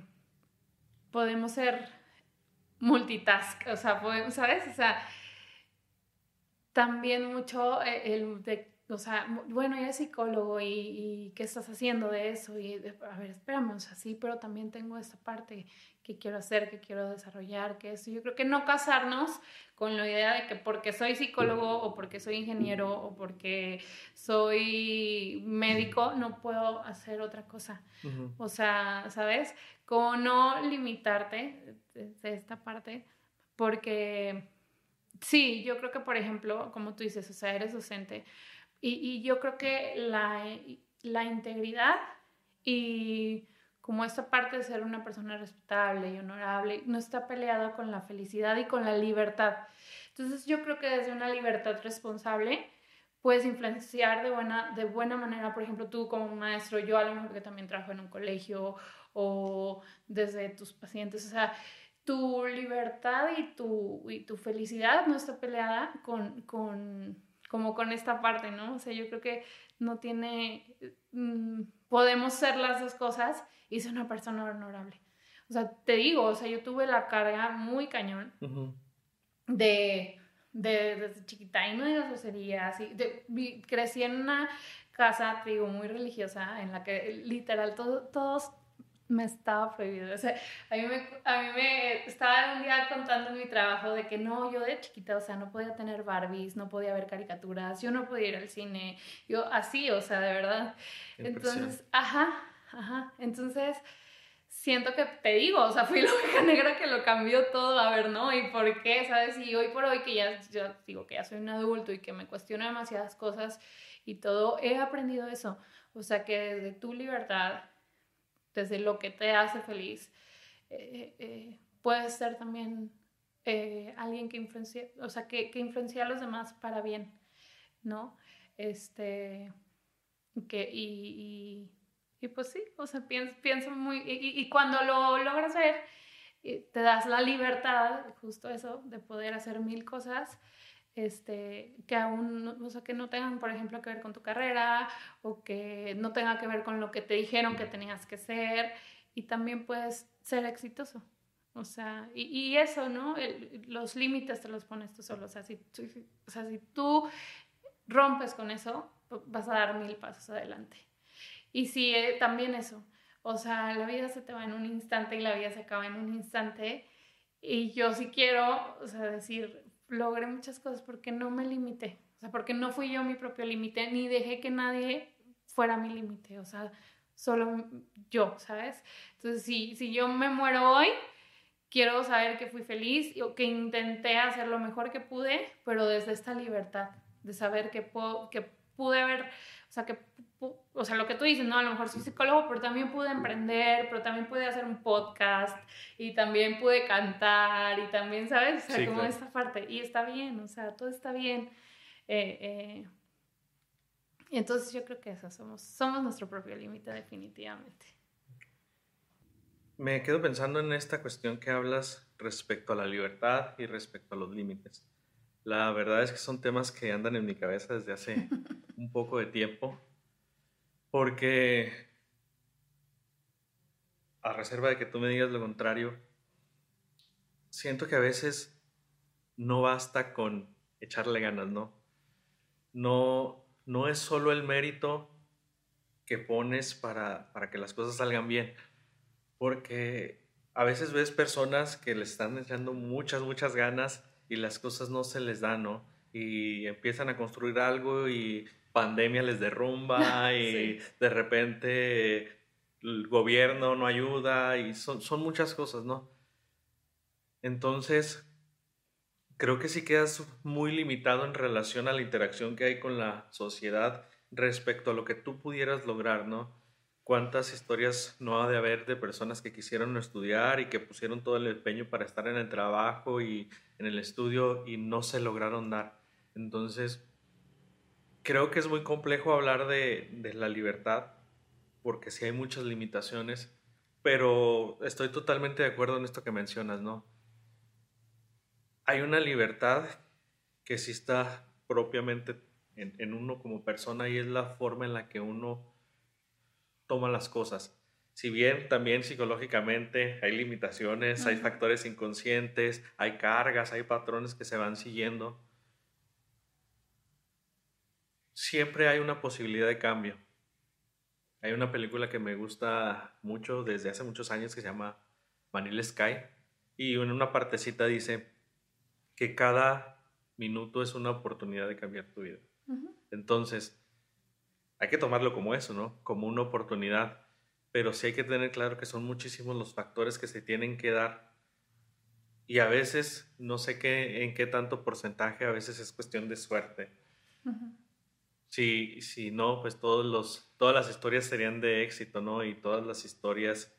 podemos ser multitask, o sea, podemos, ¿sabes? O sea, también mucho eh, el de, o sea, bueno, eres psicólogo y, y, qué estás haciendo de eso y, a ver, esperamos así, pero también tengo esta parte que quiero hacer, que quiero desarrollar, que eso. Yo creo que no casarnos con la idea de que porque soy psicólogo o porque soy ingeniero o porque soy médico no puedo hacer otra cosa. O sea, ¿sabes? Como no limitarte de esta parte, porque Sí, yo creo que, por ejemplo, como tú dices, o sea, eres docente. Y, yo creo que la, la, integridad y como esta parte de ser una persona respetable y honorable no está peleada con la felicidad y con la libertad. Entonces yo creo que desde una libertad responsable puedes influenciar de buena, de buena manera, por ejemplo, tú como maestro, yo a lo mejor que también trabajo en un colegio o desde tus pacientes, o sea, tu libertad y tu, y tu felicidad no está peleada con, con, como con esta parte, ¿no? O sea, yo creo que no tiene, mm, podemos ser las dos cosas y ser una persona honorable. O sea, te digo, o sea, yo tuve la carga muy cañón de, de, desde chiquita y no digas groserías, y de, crecí en una casa, te digo, muy religiosa, en la que literal todos me estaba prohibido. O sea, a mí, me, a mí me estaba un día contando en mi trabajo de que no, yo de chiquita, o sea, no podía tener Barbies, no podía ver caricaturas, yo no podía ir al cine, yo así, o sea, de verdad. Entonces, ajá, ajá. Entonces, siento que te digo, o sea, fui la oveja negra que lo cambió todo, a ver, ¿no? ¿Y por qué? ¿Sabes? Y hoy por hoy que ya, yo digo que ya soy un adulto y que me cuestiono demasiadas cosas y todo, he aprendido eso. O sea, que desde tu libertad desde lo que te hace feliz, eh, eh, puedes ser también eh, alguien que influencia, o sea, que, que, influencia a los demás para bien, ¿no? Este, que, y, y, pues sí, o sea, pienso, pienso muy, y, y, cuando lo logras ver, te das la libertad, justo eso, de poder hacer mil cosas este, que aún, o sea, que no tengan, por ejemplo, que ver con tu carrera o que no tenga que ver con lo que te dijeron que tenías que ser y también puedes ser exitoso. O sea, y, y eso, ¿no? los límites te los pones tú solo. O sea, si, o sea, si tú rompes con eso, vas a dar mil pasos adelante. Y si eh, también eso, o sea, la vida se te va en un instante y la vida se acaba en un instante. Y yo sí quiero, o sea, decir, logré muchas cosas porque no me limité, o sea, porque no fui yo mi propio límite, ni dejé que nadie fuera mi límite, o sea, solo yo, ¿sabes? Entonces, si, si yo me muero hoy, quiero saber que fui feliz que intenté hacer lo mejor que pude, pero desde esta libertad, de saber que, puedo, que pude haber, sea, que o sea, lo que tú dices, ¿no? A lo mejor soy psicólogo, pero también pude emprender, pero también pude hacer un podcast y también pude cantar y también, ¿sabes? O sea, como esta parte. Y está bien, o sea, todo está bien. Eh, eh, y entonces yo creo que eso, somos, somos nuestro propio límite definitivamente. Me quedo pensando en esta cuestión que hablas respecto a la libertad y respecto a los límites. La verdad es que son temas que andan en mi cabeza desde hace *laughs* un poco de tiempo porque a reserva de que tú me digas lo contrario, siento que a veces no basta con echarle ganas, ¿no? No, no es solo el mérito que pones para, para que las cosas salgan bien, porque a veces ves personas que le están echando muchas, muchas ganas y las cosas no se les dan, ¿no? Y empiezan a construir algo y pandemia les derrumba *laughs* y de repente el gobierno no ayuda y son, son muchas cosas, ¿no? Entonces, creo que sí quedas muy limitado en relación a la interacción que hay con la sociedad respecto a lo que tú pudieras lograr, ¿no? Cuántas historias no ha de haber de personas que quisieron estudiar y que pusieron todo el empeño para estar en el trabajo y en el estudio y no se lograron dar. Entonces, creo que es muy complejo hablar de, la libertad porque sí hay muchas limitaciones, pero estoy totalmente de acuerdo en esto que mencionas, ¿no? Hay una libertad que sí está propiamente en, uno como persona y es la forma en la que uno toma las cosas. Si bien también psicológicamente hay limitaciones, hay factores inconscientes, hay cargas, hay patrones que se van siguiendo, siempre hay una posibilidad de cambio. Hay una película que me gusta mucho desde hace muchos años que se llama Vanilla Sky y en una partecita dice que cada minuto es una oportunidad de cambiar tu vida. Entonces, hay que tomarlo como eso, ¿no? Como una oportunidad, pero sí hay que tener claro que son muchísimos los factores que se tienen que dar y a veces, no sé qué, en qué tanto porcentaje, a veces es cuestión de suerte. Si, si no, pues todos los, todas las historias serían de éxito, ¿no? Y todas las historias,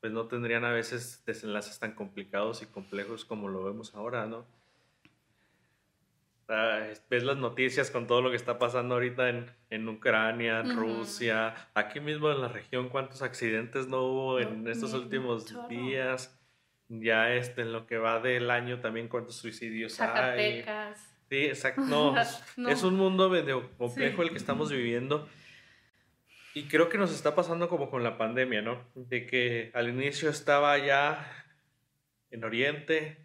pues no tendrían a veces desenlaces tan complicados y complejos como lo vemos ahora, ¿no? Ves las noticias con todo lo que está pasando ahorita en, en Ucrania, Rusia, aquí mismo en la región, cuántos accidentes no hubo en estos últimos días. Ya este, en lo que va del año también cuántos suicidios Zacatecas. hay. Sí, exacto. *laughs* No, Es un mundo medio complejo el que estamos viviendo. Y creo que nos está pasando como con la pandemia, ¿no? De que al inicio estaba ya en Oriente,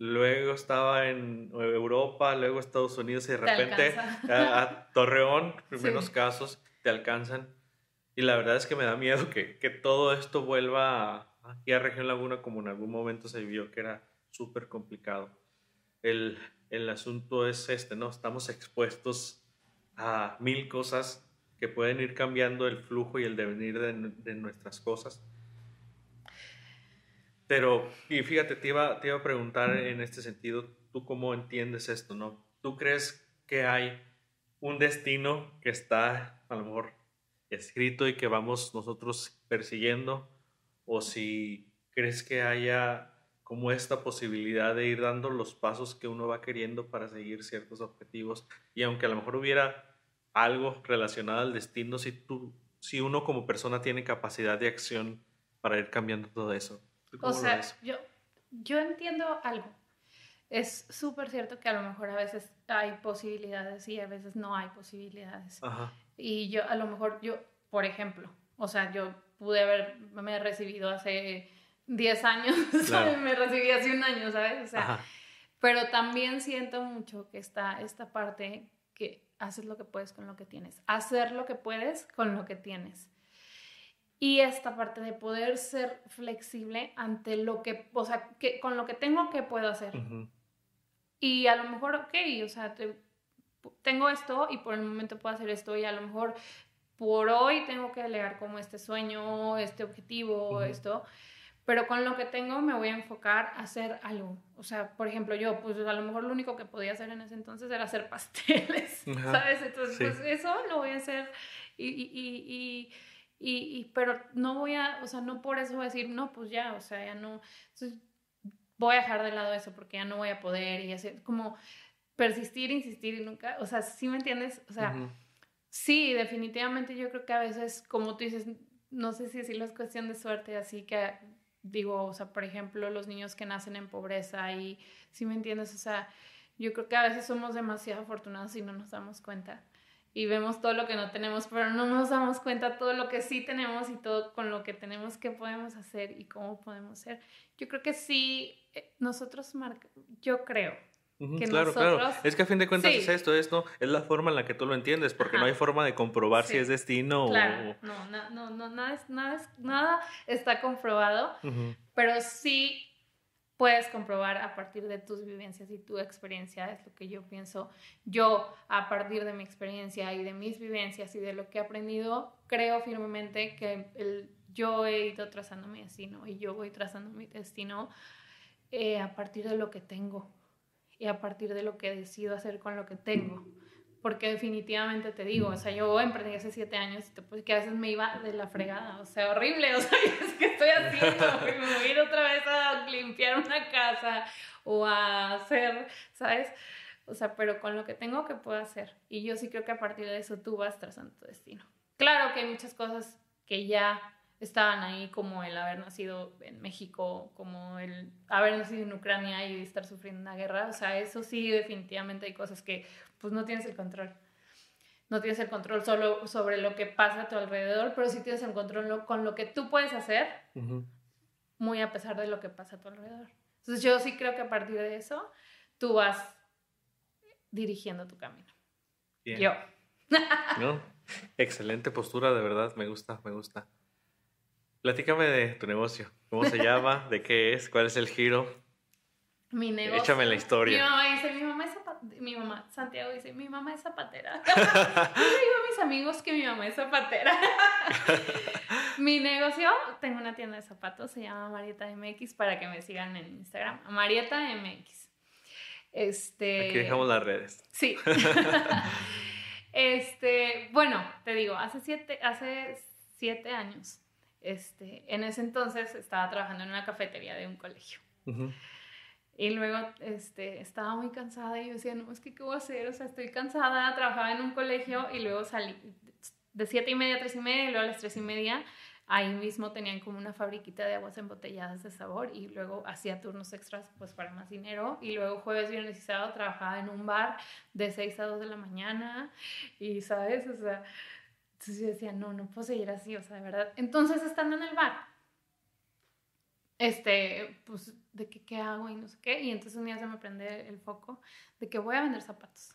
luego estaba en Europa, luego Estados Unidos y de repente a, Torreón, *laughs* primeros casos, te alcanzan. Y la verdad es que me da miedo que, que todo esto vuelva aquí a Región Laguna como en algún momento se vio que era súper complicado. El, el asunto es este, ¿no? Estamos expuestos a mil cosas que pueden ir cambiando el flujo y el devenir de, de nuestras cosas. Pero, y fíjate, te iba, te iba a preguntar en este sentido, ¿tú cómo entiendes esto, no? ¿Tú crees que hay un destino que está a lo mejor escrito y que vamos nosotros persiguiendo? ¿O si crees que haya como esta posibilidad de ir dando los pasos que uno va queriendo para seguir ciertos objetivos? Y aunque a lo mejor hubiera algo relacionado al destino, si, tú, si uno como persona tiene capacidad de acción para ir cambiando todo eso. O sea, yo, yo entiendo algo. Es súper cierto que a lo mejor a veces hay posibilidades y a veces no hay posibilidades. Y yo, a lo mejor, yo, por ejemplo, o sea, yo pude haberme recibido hace 10 años, *laughs* me recibí hace un año, ¿sabes? O sea, pero también siento mucho que está esta parte que haces lo que puedes con lo que tienes. Hacer lo que puedes con lo que tienes y esta parte de poder ser flexible ante lo que, o sea, que, con lo que tengo, ¿qué puedo hacer? Y a lo mejor, ok, o sea, tengo esto y por el momento puedo hacer esto y a lo mejor por hoy tengo que delegar como este sueño, este objetivo, esto, pero con lo que tengo me voy a enfocar a hacer algo. O sea, por ejemplo, yo, pues a lo mejor lo único que podía hacer en ese entonces era hacer *laughs* pasteles, ¿sabes? Entonces, pues eso lo voy a hacer y, y, y y, pero no voy a, o sea, no por eso voy a decir, no, pues ya, o sea, ya no, voy a dejar de lado eso porque ya no voy a poder y hacer como persistir, insistir y nunca, o sea, ¿sí me entiendes? O sea, sí, definitivamente yo creo que a veces, como tú dices, no sé si decirlo es cuestión de suerte, así que digo, o sea, por ejemplo, los niños que nacen en pobreza y, ¿sí me entiendes? O sea, yo creo que a veces somos demasiado afortunados y no nos damos cuenta. Y vemos todo lo que no tenemos, pero no nos damos cuenta todo lo que sí tenemos y todo con lo que tenemos, qué podemos hacer y cómo podemos ser. Yo creo que sí, eh, nosotros marcamos, yo creo. que claro, nosotros, claro. Es que a fin de cuentas Sí. es esto, es, ¿no? es la forma en la que tú lo entiendes, porque no Ajá. hay forma de comprobar si Sí. es destino Claro, o... no, no, no, no, nada, es- nada, es- nada está comprobado, Ujú. pero sí puedes comprobar a partir de tus vivencias y tu experiencia, es lo que yo pienso. Yo, a partir de mi experiencia y de mis vivencias y de lo que he aprendido, creo firmemente que el, yo he ido trazando mi destino y yo voy trazando mi destino eh, a partir de lo que tengo y a partir de lo que decido hacer con lo que tengo. Porque definitivamente te digo, o sea, yo emprendí hace siete años y te- pues, que a veces me iba de la fregada, o sea, horrible, o sea, *laughs* es que estoy haciendo, *laughs* me voy a ir otra vez a limpiar una casa o a hacer, ¿sabes? O sea, pero con lo que tengo que puedo hacer. Y yo sí creo que a partir de eso tú vas trazando tu destino. Claro que hay muchas cosas que ya estaban ahí, como el haber nacido en México, como el haber nacido en Ucrania y estar sufriendo una guerra. O sea, eso sí, definitivamente hay cosas que pues no tienes el control. No tienes el control solo sobre lo que pasa a tu alrededor, pero sí tienes el control con lo que tú puedes hacer, Ujú. muy a pesar de lo que pasa a tu alrededor. Entonces yo sí creo que a partir de eso tú vas dirigiendo tu camino. Bien. Yo. ¿No? Excelente postura, de verdad, me gusta, me gusta. Platícame de tu negocio. ¿Cómo se llama? ¿De qué es? ¿Cuál es el giro? Mi negocio. Échame la historia. Mi mamá dice, mi mamá es zapatera. Mi mamá, Santiago dice, mi mamá es zapatera. *laughs* Yo le digo a mis amigos que mi mamá es zapatera. *laughs* mi negocio, tengo una tienda de zapatos, se llama Marieta MX para que me sigan en Instagram. Marieta MX. Este. Aquí dejamos las redes. Sí. *laughs* este, bueno, te digo, hace siete, hace siete años, este, en ese entonces estaba trabajando en una cafetería de un colegio. Y luego este, estaba muy cansada y yo decía, no, es que ¿qué voy a hacer? O sea, estoy cansada, trabajaba en un colegio y luego salí de siete y media a tres y media y luego a las tres y media ahí mismo tenían como una fabriquita de aguas embotelladas de sabor y luego hacía turnos extras pues para más dinero y luego jueves, viernes y sábado trabajaba en un bar de 6 a 2 de la mañana y sabes, o sea, entonces yo decía, no, no puedo seguir así, o sea, de verdad. Entonces estando en el bar, este, pues, de qué hago y no sé qué. Y entonces un día se me prende el foco de que voy a vender zapatos.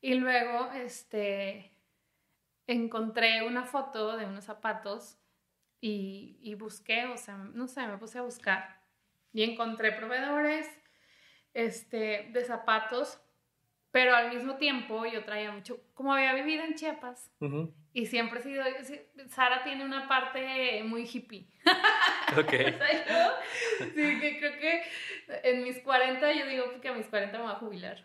Y luego, este, encontré una foto de unos zapatos y, y busqué, o sea, no sé, me puse a buscar. Y encontré proveedores, este, de zapatos, pero al mismo tiempo yo traía mucho, como había vivido en Chiapas, y siempre he sido, Sara tiene una parte muy hippie. Ok. *laughs* Yo, sí, que creo que en mis 40, yo digo que a mis 40 me voy a jubilar.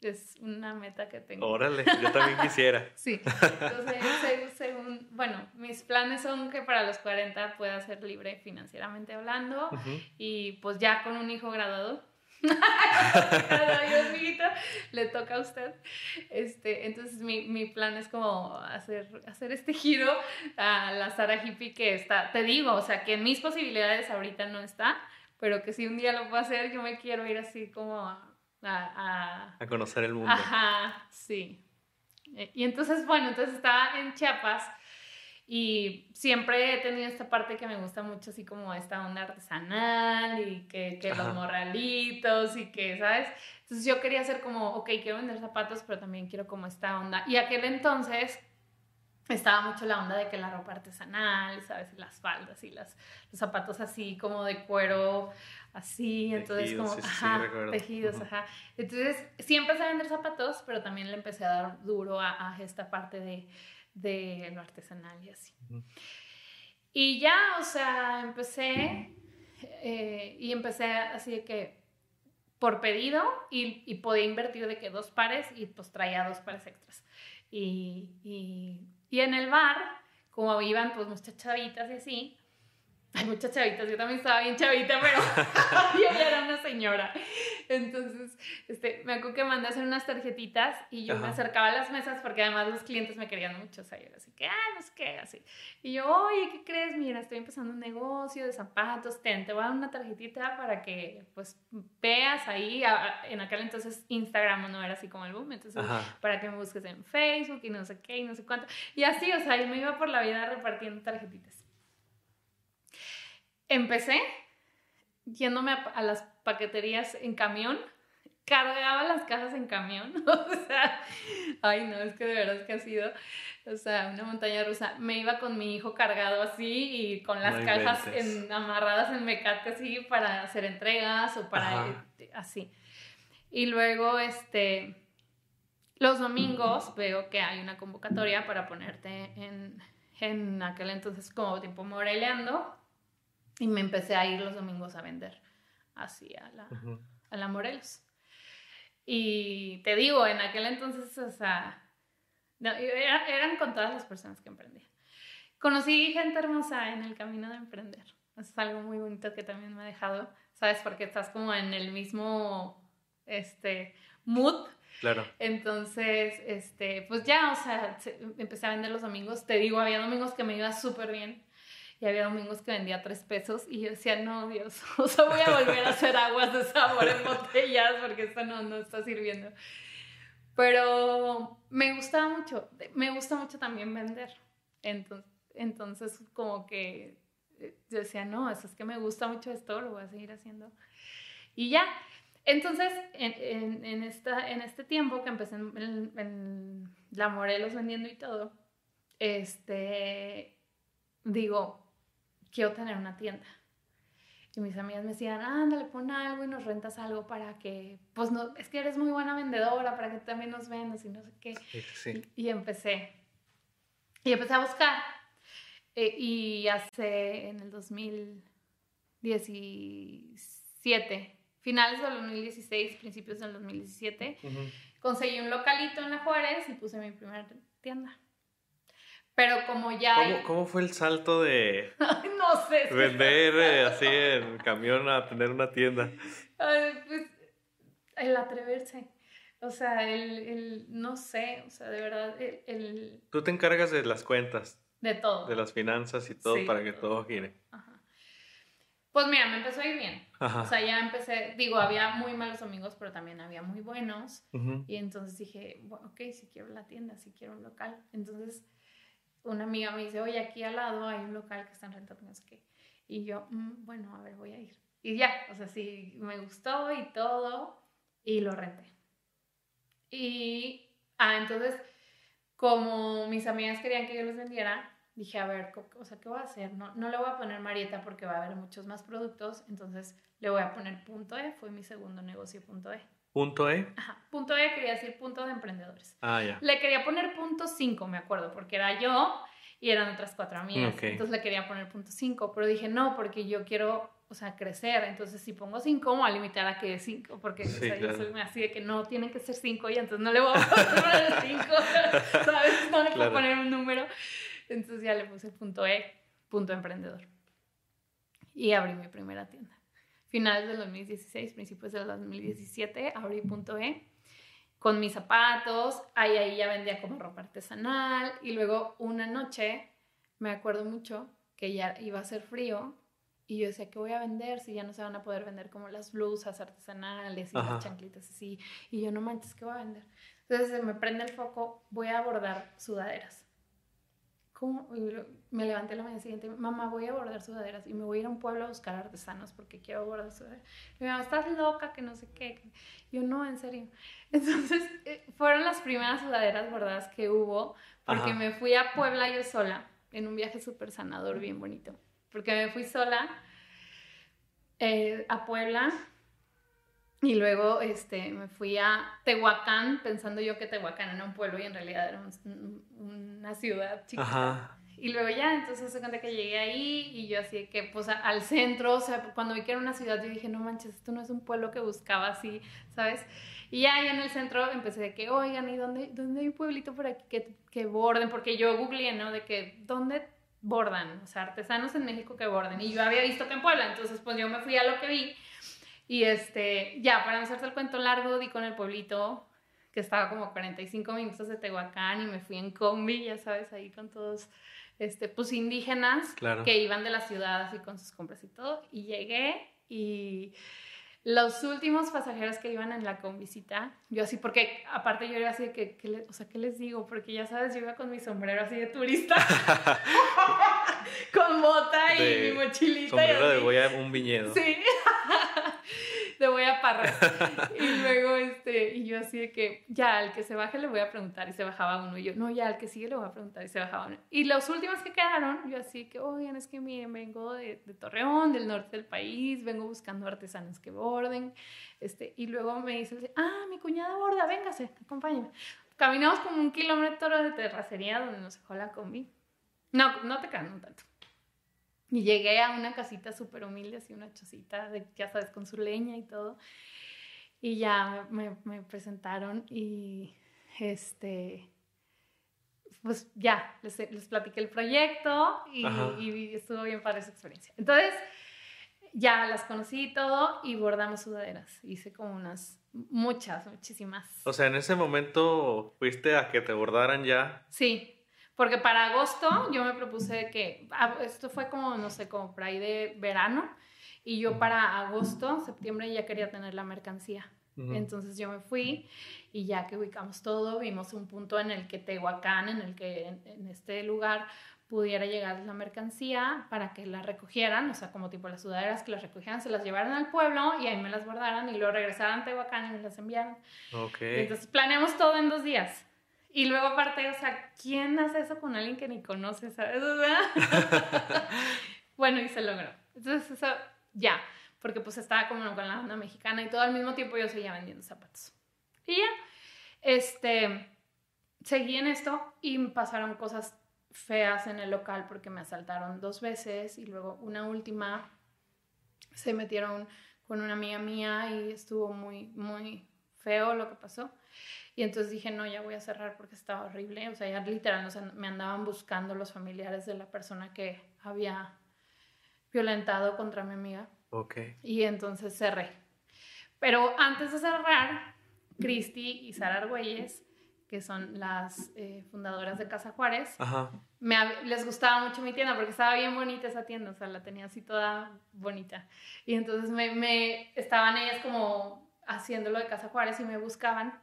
Es una meta que tengo. Órale, yo también quisiera. *laughs* Sí, entonces, según, bueno, mis planes son que para los 40 pueda ser libre financieramente hablando y pues ya con un hijo graduado. *laughs* Adiós, amiguito, le toca a usted. Este, entonces mi, mi plan es como hacer, hacer este giro a la Sara hippie que está, te digo, o sea, que en mis posibilidades ahorita no está, pero que si un día lo puedo hacer, yo me quiero ir así como a... a- A conocer el mundo. Ajá, sí. Y entonces, bueno, entonces estaba en Chiapas y siempre he tenido esta parte que me gusta mucho, así como esta onda artesanal y que, que los morralitos y que, ¿sabes? Entonces yo quería hacer como, ok, quiero vender zapatos, pero también quiero como esta onda. Y aquel entonces estaba mucho la onda de que la ropa artesanal, ¿sabes? Y las faldas y las, los zapatos así como de cuero, así, entonces Tejidos, como, sí, sí, sí, ajá, recuerdo. tejidos, ajá. Entonces, sí empecé a vender zapatos, pero también le empecé a dar duro a, a esta parte de, de lo artesanal y así. Y ya, o sea, empecé eh, y empecé así de que por pedido y, y podía invertir de que dos pares y pues traía dos pares extras. Y, y, y en el bar, como iban pues muchas chavitas y así, hay muchas chavitas, yo también estaba bien chavita, pero *laughs* yo ya era una señora. Entonces, este, me acuerdo que mandé a hacer unas tarjetitas y yo me acercaba a las mesas porque además los clientes me querían mucho, o sea, yo así que, ah, no sé qué, así. Y yo, oye, ¿qué crees? Mira, estoy empezando un negocio de zapatos, ten, te voy a dar una tarjetita para que, pues, veas ahí, en aquel entonces Instagram no era así como el boom, entonces, para que me busques en Facebook y no sé qué y no sé cuánto. Y así, o sea, yo me iba por la vida repartiendo tarjetitas. Empecé yéndome a, las paqueterías en camión, cargaba las cajas en camión, *laughs* o sea, ay no, es que de verdad es que ha sido, o sea, una montaña rusa. Me iba con mi hijo cargado así y con las cajas en, amarradas en mecate así para hacer entregas o para así. Y luego, este, los domingos veo que hay una convocatoria para ponerte en, en aquel entonces como tiempo moreleando y me empecé a ir los domingos a vender así a la, a la Morelos. Y te digo, en aquel entonces, o sea, eran con todas las personas que emprendían. Conocí gente hermosa en el camino de emprender. Es algo muy bonito que también me ha dejado, ¿sabes? Porque estás como en el mismo este, mood. Claro. Entonces, este, pues ya, o sea, empecé a vender los domingos. Te digo, había domingos que me iba súper bien y había domingos que vendía tres pesos y yo decía, no, Dios, *laughs* o sea, voy a volver a hacer aguas de sabor en botellas porque esto no, no está sirviendo. Pero me gustaba mucho, me gusta mucho también vender. Entonces, entonces como que eh, yo decía, no, eso es que me gusta mucho esto, lo voy a seguir haciendo. Y ya, entonces, en, en, esta, en este tiempo que empecé en, la Morelos vendiendo y todo, este, digo, quiero tener una tienda. Y mis amigas me decían, ándale, pon algo y nos rentas algo para que, pues no, es que eres muy buena vendedora, para que también nos vendas y no sé qué. Y, empecé. Y empecé a buscar. Eh, y hace en el 2017, finales del 2016, principios del 2017, conseguí un localito en La Juárez y puse mi primera tienda. Pero como ya... ¿Cómo, ¿Cómo, fue el salto de... *laughs* no sé. Vender *laughs* eh, así en camión a tener una tienda. pues el atreverse. O sea, el, el, no sé, o sea, de verdad, el, Tú te encargas de las cuentas. De todo. De las finanzas y todo para que todo, gire. Ajá. Pues mira, me empezó a ir bien. Ajá. O sea, ya empecé, digo, había muy malos amigos, pero también había muy buenos. Y entonces dije, bueno, ok, si quiero la tienda, si quiero un local. Entonces una amiga me dice, oye, aquí al lado hay un local que están rentando, no sé qué. Y yo, mm, bueno, a ver, voy a ir. Y ya, o sea, sí, me gustó y todo, y lo renté. Y, ah, entonces, como mis amigas querían que yo los vendiera, dije, a ver, o sea, ¿qué voy a hacer? No, no le voy a poner Marieta porque va a haber muchos más productos, entonces le voy a poner punto E, fue mi segundo negocio punto E. ¿Punto E? Ajá, punto E quería decir punto de emprendedores. Ah, ya. Le quería poner punto 5, me acuerdo, porque era yo y eran otras cuatro amigas. Entonces le quería poner punto 5, pero dije no, porque yo quiero, o sea, crecer. Entonces si pongo 5, me voy a limitar a que 5, porque o sea, yo soy así de que no, tienen que ser 5 y entonces no le voy a poner 5, *laughs* ¿sabes? No le puedo poner un número. Entonces ya le puse punto E, punto emprendedor. Y abrí mi primera tienda finales del 2016, principios del 2017, abrí punto E con mis zapatos, ahí, ahí ya vendía como ropa artesanal y luego una noche, me acuerdo mucho, que ya iba a ser frío y yo decía, ¿qué voy a vender si ya no se van a poder vender como las blusas artesanales y las chanclitas así? Y yo, no manches, ¿qué voy a vender? Entonces me prende el foco, voy a bordar sudaderas. ¿cómo? Me levanté la mañana siguiente, mamá, voy a bordar sudaderas y me voy a ir a un pueblo a buscar artesanos porque quiero bordar sudaderas. Y mi mamá, estás loca, que no sé qué. Yo, no, en serio. *laughs* Entonces, eh, fueron las primeras sudaderas bordadas que hubo porque me fui a Puebla yo sola en un viaje súper sanador, bien bonito. Porque me fui sola eh, a Puebla y luego este, me fui a Tehuacán, pensando yo que Tehuacán era un pueblo y en realidad era una ciudad chiquita. Y luego ya, entonces se cuenta que llegué ahí y yo así que, pues al centro, o sea, cuando vi que era una ciudad, yo dije, no manches, esto no es un pueblo que buscaba así, ¿sabes? Y ya ahí en el centro empecé de que, oigan, ¿y dónde, dónde hay un pueblito por aquí que, que borden? Porque yo googleé, ¿no? De que, ¿dónde bordan? O sea, artesanos en México que borden. Y yo había visto que en Puebla, entonces pues yo me fui a lo que vi Y este, ya, para no hacerte el cuento largo, di con el pueblito que estaba como 45 minutos de Tehuacán y me fui en combi, ya sabes, ahí con todos, este, pues indígenas que iban de la ciudad así con sus compras y todo. Y llegué y los últimos pasajeros que iban en la convisita, yo así, porque aparte yo era así de que, o sea, ¿qué les digo? Porque ya sabes, yo iba con mi sombrero así de turista, *laughs* con bota y mi mochilita. Sombrero de voy a un viñedo. Sí. *laughs* *laughs* de voy a parrar. y luego, este, y yo así de que, ya, al que se baje le voy a preguntar, y se bajaba uno. Y yo, no, ya, al que sigue le voy a preguntar, y se bajaba uno. Y los últimos que quedaron, yo así que, oigan, es que miren, vengo de, de Torreón, del norte del país, vengo buscando artesanos que borden. Este, y luego me dice, ah, mi cuñada borda, véngase, acompáñame. Caminamos como un kilómetro de terracería donde nos dejó la combi. No, no te quedan un tanto. Y llegué a una casita súper humilde, así una chocita, de, ya sabes, con su leña y todo. Y ya me, me presentaron y este, pues ya, les, les platiqué el proyecto y, y, estuvo bien para esa experiencia. Entonces, ya las conocí y todo y bordamos sudaderas. Hice como unas, muchas, muchísimas. O sea, en ese momento fuiste a que te bordaran ya. Sí, porque para agosto yo me propuse que, ah, esto fue como, no sé, como por ahí de verano, y yo para agosto, septiembre ya quería tener la mercancía. Entonces yo me fui y ya que ubicamos todo, vimos un punto en el que Tehuacán, en el que en, este lugar pudiera llegar la mercancía para que la recogieran, o sea, como tipo las sudaderas, que las recogieran, se las llevaran al pueblo y ahí me las bordaran y luego regresaran a Tehuacán y me las enviaran. Ok. Entonces planeamos todo en dos días. Y luego aparte, o sea, ¿quién hace eso con alguien que ni conoce, sabes? *laughs* bueno, y se logró. Entonces eso, ya, porque pues estaba como con la banda mexicana y todo al mismo tiempo yo seguía vendiendo zapatos. Y ya, este, seguí en esto y pasaron cosas feas en el local porque me asaltaron dos veces y luego una última se metieron con una amiga mía y estuvo muy, muy feo lo que pasó. Y entonces dije, no, ya voy a cerrar porque estaba horrible. O sea, ya literal, o sea, me andaban buscando los familiares de la persona que había violentado contra mi amiga. Ok. Y entonces cerré. Pero antes de cerrar, Cristi y Sara Argüelles, que son las eh, fundadoras de Casa Juárez, Me, les gustaba mucho mi tienda porque estaba bien bonita esa tienda, o sea, la tenía así toda bonita. Y entonces me, me estaban ellas como haciéndolo de Casa Juárez y me buscaban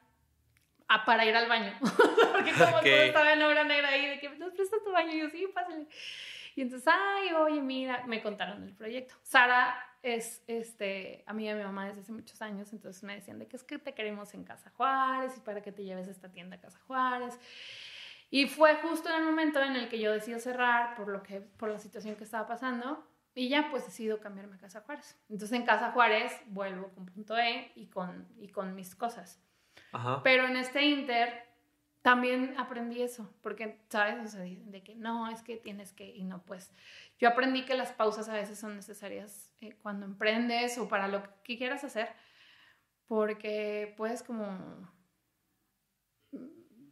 para ir al baño. *laughs* Porque como todo estaba en obra negra ahí, de que nos presta tu baño, y yo sí, pásale. Y entonces, ay, oye, mira, me contaron el proyecto. Sara es este, amiga de mi mamá desde hace muchos años, entonces me decían de que es que te queremos en Casa Juárez y para que te lleves a esta tienda a Casa Juárez. Y fue justo en el momento en el que yo decido cerrar por, lo que, por la situación que estaba pasando y ya pues decido cambiarme a Casa Juárez. Entonces en Casa Juárez vuelvo con punto E y con, y con mis cosas. Pero en este Inter también aprendí eso, porque, ¿sabes? O sea, de que no, es que tienes que, y no, pues yo aprendí que las pausas a veces son necesarias eh, cuando emprendes o para lo que quieras hacer, porque puedes como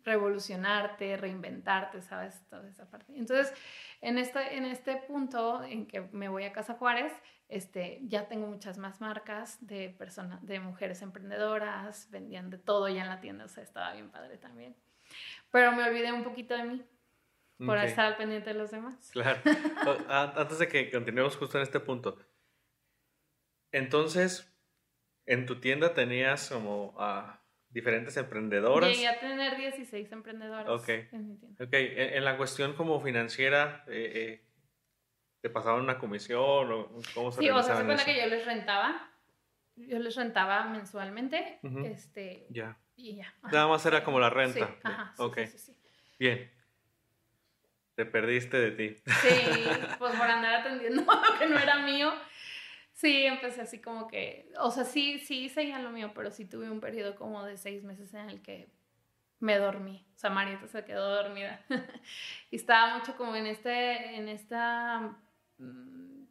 revolucionarte, reinventarte, ¿sabes? Toda esa parte. Entonces, en este, en este punto en que me voy a Casa Juárez, este, ya tengo muchas más marcas de personas, de mujeres emprendedoras, vendían de todo ya en la tienda, o sea, estaba bien padre también. Pero me olvidé un poquito de mí por estar al pendiente de los demás. Claro. *laughs* Antes de que continuemos justo en este punto. Entonces, en tu tienda tenías como a diferentes emprendedoras. Llegué a tener 16 emprendedoras Ok. en mi tienda. Ok, en, la cuestión como financiera, eh, eh ¿Te pasaban una comisión o cómo se Sí, o sea, se cuenta que yo les rentaba. Yo les rentaba mensualmente. este, ya. Y ya. Nada más era como la renta. Sí, ajá. Sí, sí, Bien. Te perdiste de ti. Sí, pues por andar atendiendo *laughs* lo que no era mío. Sí, empecé así como que, o sea, sí, sí seguía lo mío, pero sí tuve un periodo como de seis meses en el que me dormí. O sea, Marieta se quedó dormida. *laughs* y estaba mucho como en este, en esta Mm,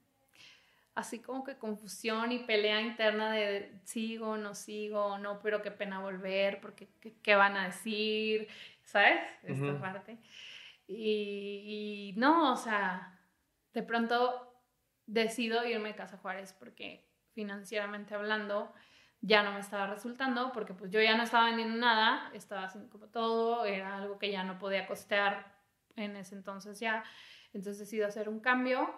así como que confusión y pelea interna de sigo, no sigo, no, pero qué pena volver, porque qué, van a decir, ¿sabes? Esta parte. Y, no, o sea, de pronto decido irme a Casa Juárez porque financieramente hablando, ya no me estaba resultando porque pues yo ya no estaba vendiendo nada, estaba haciendo como todo, era algo que ya no podía costear en ese entonces ya. Entonces decido hacer un cambio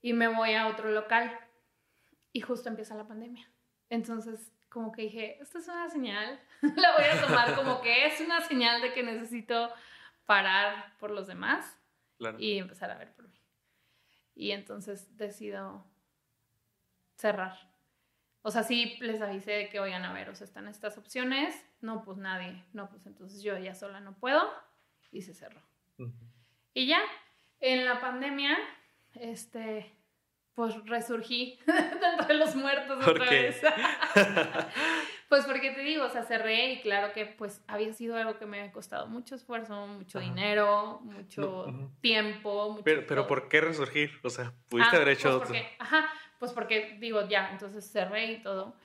y me voy a otro local y justo empieza la pandemia. Entonces como que dije, esta es una señal, *laughs* la voy a tomar como que es una señal de que necesito parar por los demás y empezar a ver por mí. Y entonces decido cerrar. O sea, sí les avisé de que, oigan, a ver, o sea, están estas opciones. No, pues nadie. No, pues entonces yo ya sola no puedo. Y se cerró. Y ya, en la pandemia, este, pues resurgí dentro *laughs* de los muertos otra vez. *laughs* pues porque te digo, o sea, cerré y claro que pues había sido algo que me había costado mucho esfuerzo, mucho dinero, mucho tiempo. Mucho pero, pero ¿por qué resurgir? O sea, pudiste ah, haber hecho... Pues porque, ajá, pues porque digo, ya, entonces cerré y todo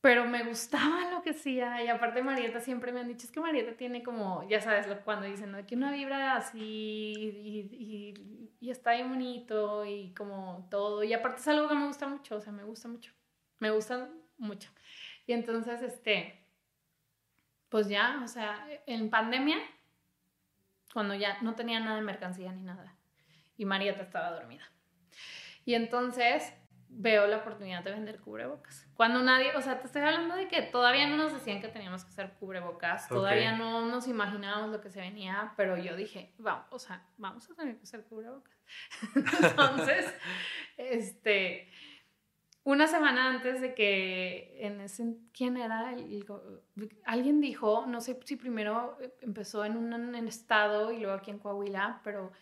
pero me gustaba lo que hacía y aparte Marieta siempre me han dicho, es que Marieta tiene como, ya sabes, cuando dicen, ¿no? que una vibra así y, y, y, está ahí bonito y como todo, y aparte es algo que me gusta mucho, o sea, me gusta mucho, me gusta mucho. Y entonces, este, pues ya, o sea, en pandemia, cuando ya no tenía nada de mercancía ni nada, y Marieta estaba dormida. Y entonces veo la oportunidad de vender cubrebocas. Cuando nadie, o sea, te estoy hablando de que todavía no nos decían que teníamos que hacer cubrebocas, todavía no nos imaginábamos lo que se venía, pero yo dije, vamos, o sea, vamos a tener que hacer cubrebocas. *laughs* Entonces, *laughs* este, una semana antes de que en ese, ¿quién era? alguien dijo, no sé si primero empezó en un en estado y luego aquí en Coahuila, pero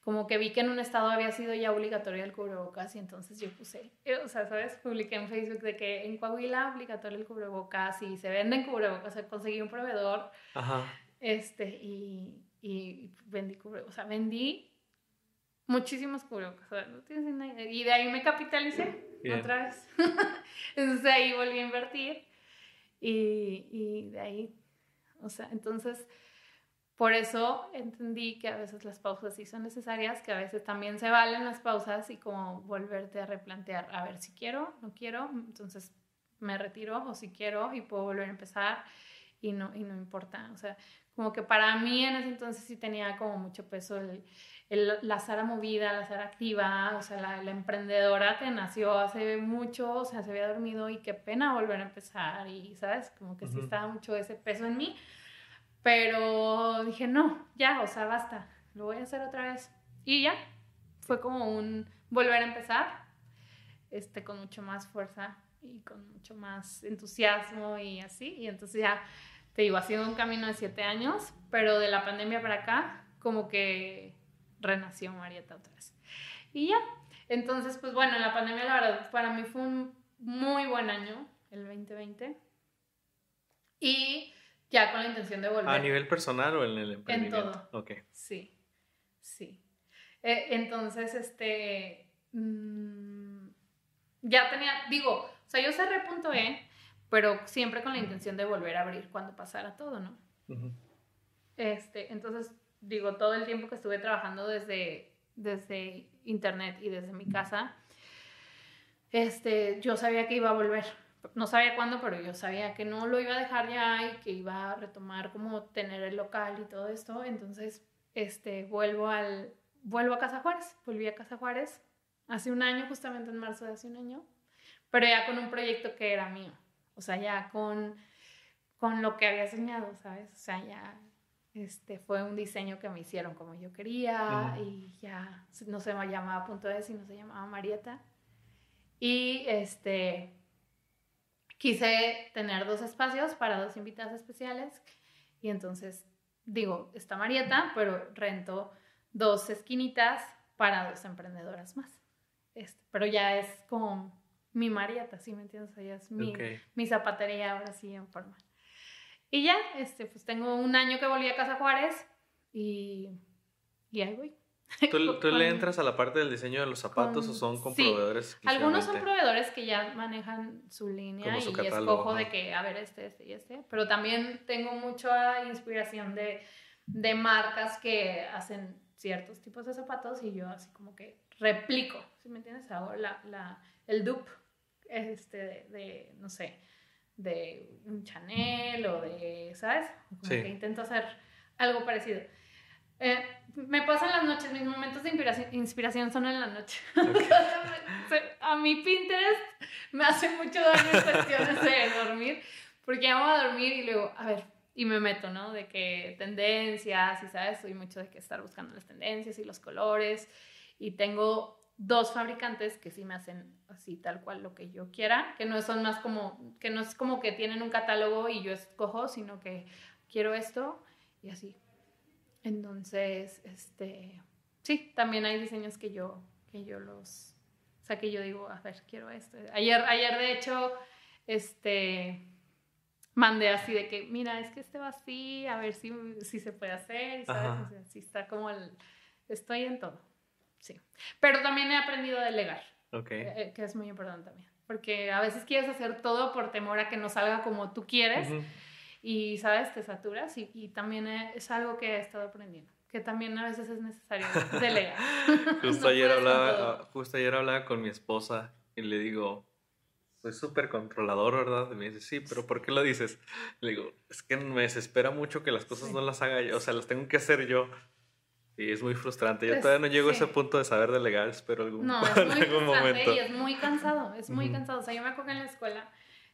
como que vi que en un estado había sido ya obligatorio el cubrebocas y entonces yo puse, eh, o sea, ¿sabes? Publiqué en Facebook de que en Coahuila obligatorio el cubrebocas y se venden cubrebocas, o sea, conseguí un proveedor, Ajá. este, y, y vendí cubrebocas, o sea, vendí muchísimos cubrebocas, o sea, no tienes ni idea. y de ahí me capitalicé otra vez, *laughs* entonces ahí volví a invertir y, y de ahí, o sea, entonces por eso entendí que a veces las pausas sí son necesarias, que a veces también se valen las pausas y como volverte a replantear, a ver si quiero, no quiero, entonces me retiro o si quiero y puedo volver a empezar y no, y no importa. O sea, como que para mí en ese entonces sí tenía como mucho peso el, la Sara movida, la Sara activa, o sea, la, la, emprendedora que nació hace mucho, o sea, se había dormido y qué pena volver a empezar y, ¿sabes? Como que sí estaba mucho ese peso en mí pero dije, no, ya, o sea, basta, lo voy a hacer otra vez. Y ya, fue como un volver a empezar, este, con mucho más fuerza y con mucho más entusiasmo y así. Y entonces ya, te digo, ha sido un camino de siete años, pero de la pandemia para acá, como que renació Marieta otra vez. Y ya, entonces, pues bueno, la pandemia, la verdad, para mí fue un muy buen año, el 2020. Y ya con la intención de volver. ¿A nivel personal o en el emprendimiento? En todo. Ok. Sí, sí. Eh, entonces, este, mm, ya tenía, digo, o sea, yo cerré punto E, pero siempre con la intención de volver a abrir cuando pasara todo, ¿no? Este, entonces, digo, todo el tiempo que estuve trabajando desde, desde internet y desde mi casa, este, yo sabía que iba a volver no sabía cuándo, pero yo sabía que no lo iba a dejar ya y que iba a retomar como tener el local y todo esto. Entonces, este, vuelvo al, vuelvo a Casa Juárez, volví a Casa Juárez hace un año, justamente en marzo de hace un año, pero ya con un proyecto que era mío, o sea, ya con, con lo que había soñado, ¿sabes? O sea, ya este, fue un diseño que me hicieron como yo quería y ya no se me llamaba Punto de sino se llamaba Marieta. Y este, quise tener dos espacios para dos invitadas especiales y entonces digo, está Marieta, pero rento dos esquinitas para dos emprendedoras más. Este, pero ya es como mi Marieta, ¿sí me entiendes? ya es mi, mi zapatería ahora sí en forma. Y ya, este, pues tengo un año que volví a Casa Juárez y, y ahí voy. *laughs* ¿Tú, le entras a la parte del diseño de los zapatos o son con proveedores? Algunos son proveedores que ya manejan su línea y escojo de que, a ver, este, este y este. Pero también tengo mucha inspiración de, de marcas que hacen ciertos tipos de zapatos y yo así como que replico, ¿sí me entiendes? Hago la, la, el dupe este, de, de, no sé, de un Chanel o de, ¿sabes? Como Sí. que intento hacer algo parecido. Eh, me pasan las noches, mis momentos de inspiración, inspiración son en la noche. *laughs* a mí Pinterest me hace mucho daño en cuestiones de dormir, porque amo a dormir y luego, a ver, y me meto, ¿no? De que tendencias, y sabes, soy mucho de que estar buscando las tendencias y los colores, y tengo dos fabricantes que sí me hacen así tal cual lo que yo quiera, que no son más como, que no es como que tienen un catálogo y yo escojo, sino que quiero esto y así. Entonces, este, sí, también hay diseños que yo, que yo los, o sea, que yo digo, a ver, quiero esto. Ayer, ayer de hecho, este, mandé así de que, mira, es que este va así, a ver si, si se puede hacer, ¿sabes? O sea, sí está como el, estoy en todo, sí. Pero también he aprendido a delegar, Ok. eh, que es muy importante también. Porque a veces quieres hacer todo por temor a que no salga como tú quieres y, ¿sabes? Te saturas y, y también he- es algo que he estado aprendiendo, que también a veces es necesario *laughs* delegar. Justo, No ayer hablaba, todo. justo ayer hablaba con mi esposa y le digo, soy súper controlador, ¿verdad? Y me dice, sí, pero ¿por qué lo dices? Le digo, es que me desespera mucho que las cosas Sí. no las haga yo, o sea, las tengo que hacer yo. Y es muy frustrante. Yo Es- todavía no llego a sí. ese punto de saber delegar, espero algún, No, *laughs* es muy algún frustrante momento. y es muy cansado, es muy cansado. O sea, yo me acuerdo en la escuela,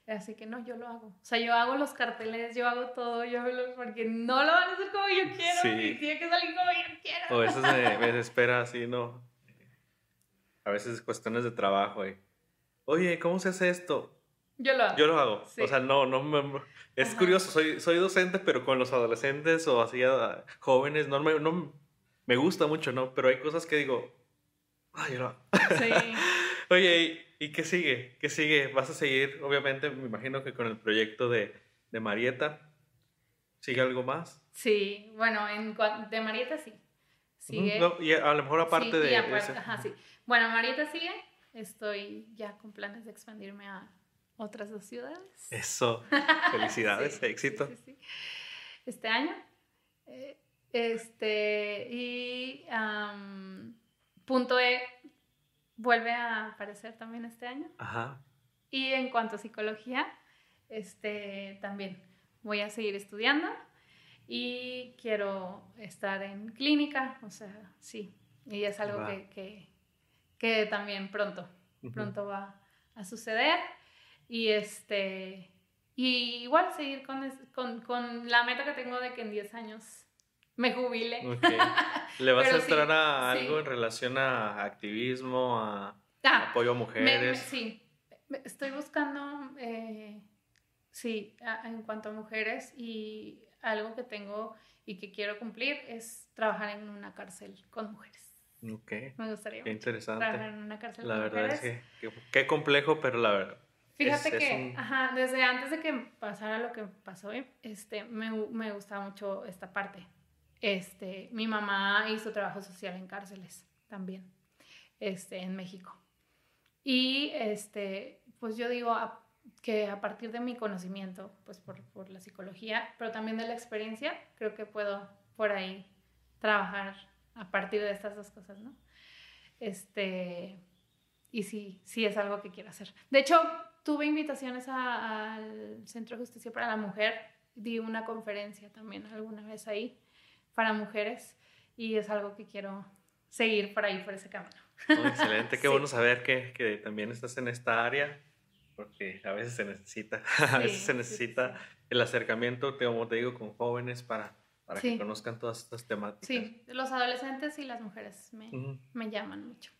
así que no, yo lo hago. O sea, yo hago los carteles, yo hago todo, yo lo- porque no lo van a hacer como yo quiero Sí. y tiene que salir como yo quiero. O a veces me, *laughs* me desespera así, ¿no? A veces cuestiones de trabajo. Y, Oye, ¿cómo se hace esto? Yo lo hago. Yo lo hago. Sí. O sea, no, no me... Es Ajá. curioso, soy, soy docente, pero con los adolescentes o así jóvenes no me, no me gusta mucho, ¿no? Pero hay cosas que digo, ay, hago". Sí. *laughs* Oye, ¿y, y qué sigue? ¿Qué sigue? ¿Vas a seguir, obviamente, me imagino que con el proyecto de, de Marieta? ¿Sigue algo más? Sí, bueno, en de Marieta sí. Sigue. No, y a, lo mejor aparte Sí, y de, de aparte- Ajá, sí. Bueno, Marieta sigue. Estoy ya con planes de expandirme a otras dos ciudades. Eso. *laughs* Felicidades, Sí, éxito. sí. Este año. Eh, Este, y punto E vuelve a aparecer también este año. Ajá. Y en cuanto a psicología, este, también voy a seguir estudiando y quiero estar en clínica, o sea, sí. Y es algo que, que, que también pronto, pronto va a suceder. Y este, y igual seguir con, con, con la meta que tengo de que en 10 años me jubile. ¿Le vas a sí, entrar a sí. algo en relación a activismo, a Ah, apoyo a Me- me- mujeres? sí, estoy buscando, eh, sí, a- en cuanto a mujeres y algo que tengo y que quiero cumplir es trabajar en una cárcel con mujeres. Ok, Me gustaría qué mucho trabajar interesante. en una cárcel La con verdad mujeres. es que, qué complejo, pero la verdad. Fíjate es- es que, un- ajá, desde antes de que pasara lo que pasó, este, me, me gustaba mucho esta parte. Este, mi mamá hizo trabajo social en cárceles también, este, en México. Y, este, pues yo digo a- que a partir de mi conocimiento, pues por, por la psicología, pero también de la experiencia, creo que puedo por ahí trabajar a partir de estas dos cosas, ¿no? Este, y sí, sí es algo que quiero hacer. De hecho, tuve invitaciones a- al Centro de Justicia para la Mujer, di una conferencia también alguna vez ahí para mujeres y es algo que quiero seguir por ahí, por ese camino. Oh, excelente, qué *laughs* Sí. bueno saber que, que también estás en esta área, porque a veces se necesita, *laughs* a veces Sí, se sí, necesita sí. el acercamiento, como te digo, con jóvenes para, para que Sí. conozcan todas estas temáticas. Sí, los adolescentes y las mujeres me, Ujú, me llaman mucho.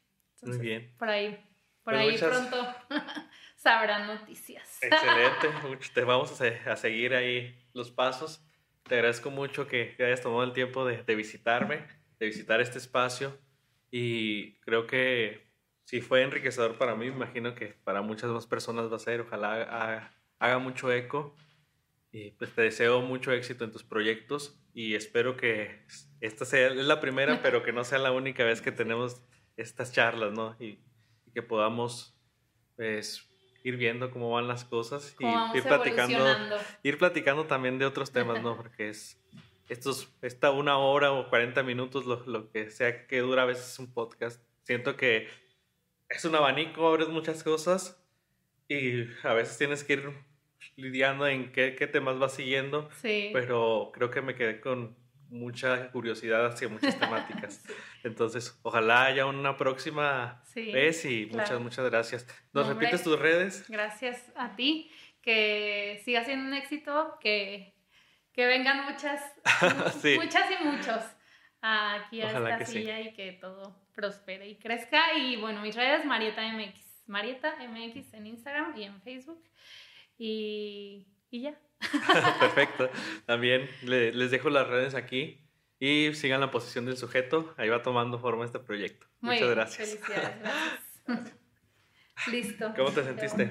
Muy bien. Por ahí, por Pues ahí muchas- pronto *laughs* sabrán noticias. Excelente, te vamos a, a seguir ahí los pasos. Te agradezco mucho que, que hayas tomado el tiempo de, de visitarme, de visitar este espacio. Y creo que si fue enriquecedor para mí, me imagino que para muchas más personas va a ser, ojalá haga, haga mucho eco. Y pues te deseo mucho éxito en tus proyectos. Y espero que esta sea la primera, *laughs* pero que no sea la única vez que tenemos estas charlas, ¿no? Y, y que podamos pues ir viendo cómo van las cosas y ir platicando ir platicando también de otros temas, ¿no? Porque es estos, esta una hora o 40 minutos, lo, lo que sea que dura a veces un podcast, siento que es un abanico, abres muchas cosas y a veces tienes que ir lidiando en qué, qué temas vas siguiendo, Sí. pero creo que me quedé con mucha curiosidad hacia muchas *laughs* temáticas. Entonces, ojalá haya una próxima Sí, vez y claro. muchas, muchas gracias. ¿Nos hombre. repites tus redes? Gracias a ti. Que siga siendo un éxito, que, que vengan muchas, *laughs* Sí. *laughs* muchas y muchos aquí a Ojalá esta sí. silla y que todo prospere y crezca. Y bueno, mis redes, Marieta MX. Marieta MX en Instagram y en Facebook. Y, y ya. *laughs* Perfecto. También le- les dejo las redes aquí y sigan la posición del sujeto. Ahí va tomando forma este proyecto. Muy Muchas bien, gracias. Felicidades. Gracias. *laughs* Listo. ¿Cómo te sentiste?